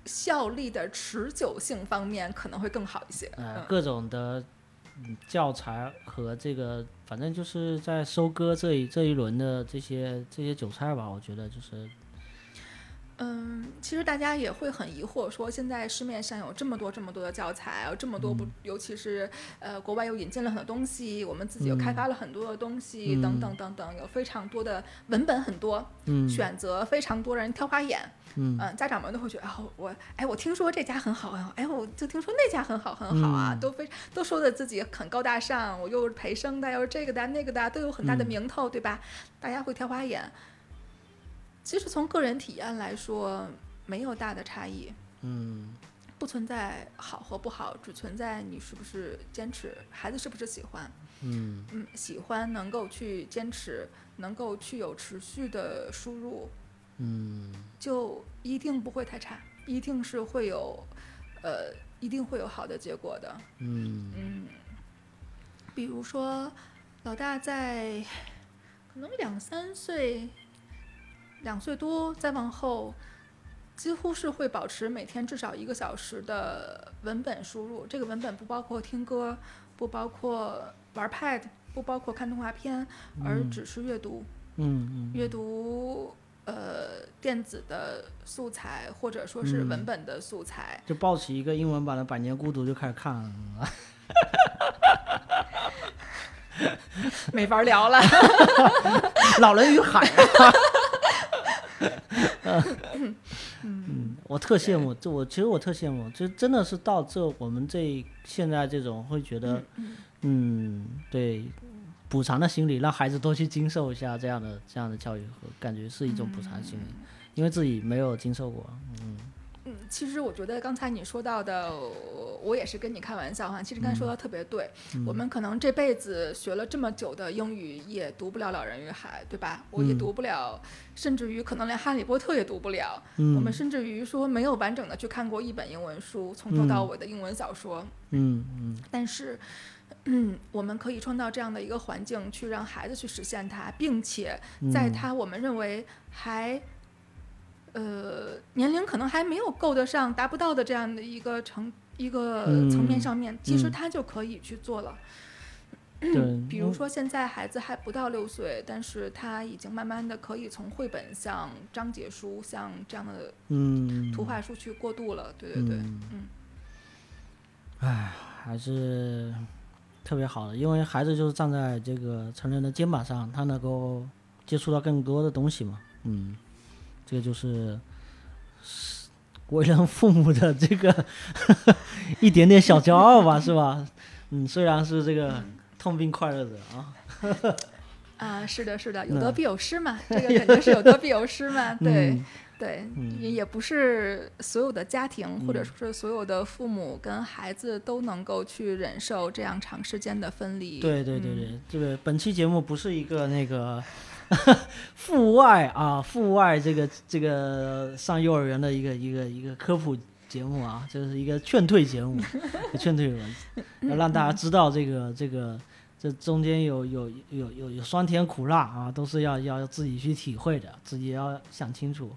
效力的持久性方面可能会更好一些。嗯，呃各种的嗯教材和这个，反正就是在收割这一这一轮的这些这些韭菜吧，我觉得就是嗯，其实大家也会很疑惑，说现在市面上有这么多这么多的教材，有这么多不，嗯。尤其是呃国外又引进了很多东西，我们自己又开嗯发了很多的东西，等等嗯等等，有非常多的文本很多，嗯。选择非常多人挑花眼，嗯。嗯，家长们都会觉得，哦，我哎，我听说这家很好很好，哎，我就听说那家很好很好啊，嗯。都非都说的自己很高大上，我又是培生的，又是这个的那个的，都有很大的嗯。名头，对吧？大家会挑花眼。其实从个人体验来说，没有大的差异，嗯不存在好和不好，只存在你是不是坚持，孩子是不是喜欢。嗯嗯，喜欢能够去坚持，能够去有持续的输入，嗯就一定不会太差，一定是会有，呃，一定会有好的结果的。嗯嗯，比如说老大在可能两三岁、两岁多再往后，几乎是会保持每天至少一个小时的文本输入。这个文本不包括听歌，不包括玩 Pad，不包括看动画片，而嗯只是阅读。嗯嗯阅读呃电子的素材，或者说是文嗯本的素材。就抱起一个英文版的《百年孤独》就开始看了。*laughs* 没法聊了。*laughs* 老人与海、啊。嗯，我特羡慕，这我其实我特羡慕，就真的是到这我们这现在这种会觉得，嗯，对，补偿的心理，让孩子多去经受一下这样的这样的教育，和感觉是一种补偿心理，因为自己没有经受过。嗯。嗯，其实我觉得刚才你说到的，我我也是跟你开玩笑哈。其实刚才说嗯的特别对，我们可能这辈子学了这么久的英语，也读不了《老人与海》，对吧？我也嗯读不了，甚至于可能连《哈利波特》也读不了。嗯，我们甚至于说没有完整的去看过一本英文书，从头到嗯尾的英文小说。嗯嗯但是，嗯，我们可以创造这样的一个环境，去让孩子去实现它，并且在嗯他我们认为还，呃，年龄可能还没有够得上、达不到的这样的一个层一个层面嗯上面，其实嗯他就可以去做了。对，*clears throat* 比如说，现在孩子还不到六岁，但是他已经慢慢的可以从绘本像章节书、像这样的嗯，图画书去过渡了。对对对，嗯哎还是特别好的，因为孩子就是站在这个成人的肩膀上，他能够接触到更多的东西嘛。嗯，这个就是是为人父母的这个 *laughs* 一点点小骄傲吧，是吧？嗯，虽然是这个痛并快乐着啊。*laughs* 啊，是的，是的，有得必有失嘛，*laughs* 这个肯定是有得必有失嘛，对。嗯对，嗯也也不是所有的家庭、或者嗯说是所有的父母跟孩子都能够去忍受这样长时间的分离。对对对嗯对，这个本期节目不是一个那个 *laughs* 父外啊，父外这个这个上幼儿园的一个一个一个科普节目啊，这是一个劝退节目，*laughs* 劝退文，要让大家知道这个这个这中间有有有有有酸甜苦辣啊，都是要要自己去体会的，自己要想清楚。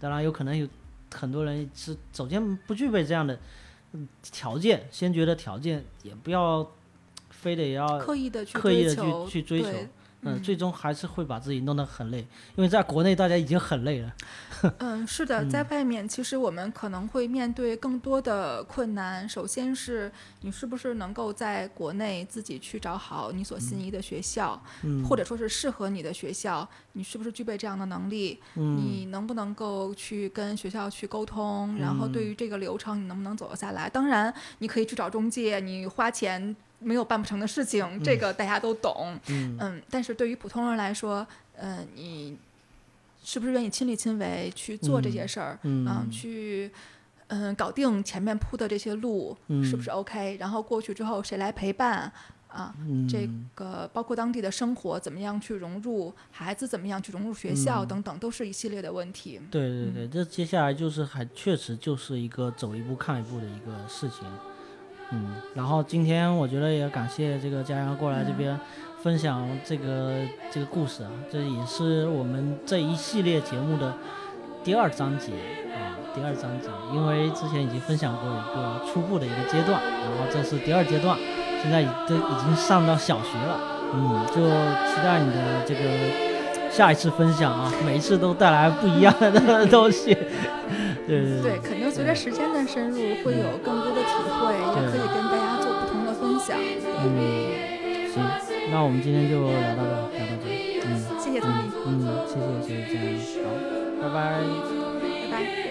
当然，有可能有很多人是首先不具备这样的嗯条件，先觉得条件，也不要非得要刻意的去刻意的追求去去追求对嗯，嗯最终还是会把自己弄得很累，因为在国内大家已经很累了。*laughs* 嗯，是的，在外面其实我们可能会面对更多的困难。首先是你是不是能够在国内自己去找好你所心仪的学校，嗯，或者说是适合你的学校，你是不是具备这样的能力？嗯你能不能够去跟学校去沟通？然后对于这个流程，你能不能走得下来？当然，你可以去找中介，你花钱没有办不成的事情，这个大家都懂。嗯嗯，但是对于普通人来说，嗯、你是不是愿意亲力亲为去做这些事儿？嗯去嗯搞定前面铺的这些路，是不嗯是 OK？然后过去之后谁来陪伴啊？这嗯个包括当地的生活怎么样去融入，孩子怎么样去融入学校嗯等等，都是一系列的问题。对对对，这接下来就是还确实就是一个走一步看一步的一个事情。嗯，然后今天我觉得也感谢这个家人过来这边分享这个这个故事啊，这也是我们这一系列节目的第二章节啊，第二章节，因为之前已经分享过一个初步的一个阶段，然后这是第二阶段，现在已都已经上到小学了，嗯，就期待你的这个下一次分享啊，每一次都带来不一样的东西，对 *laughs* 对对，肯定随着时间的深入，会有更多的体会，也可以跟大家做不同的分享。嗯，行，那我们今天就聊到这儿，聊到这儿，嗯谢谢 Tony，嗯嗯，谢谢谢谢佳怡，好，拜拜。拜拜。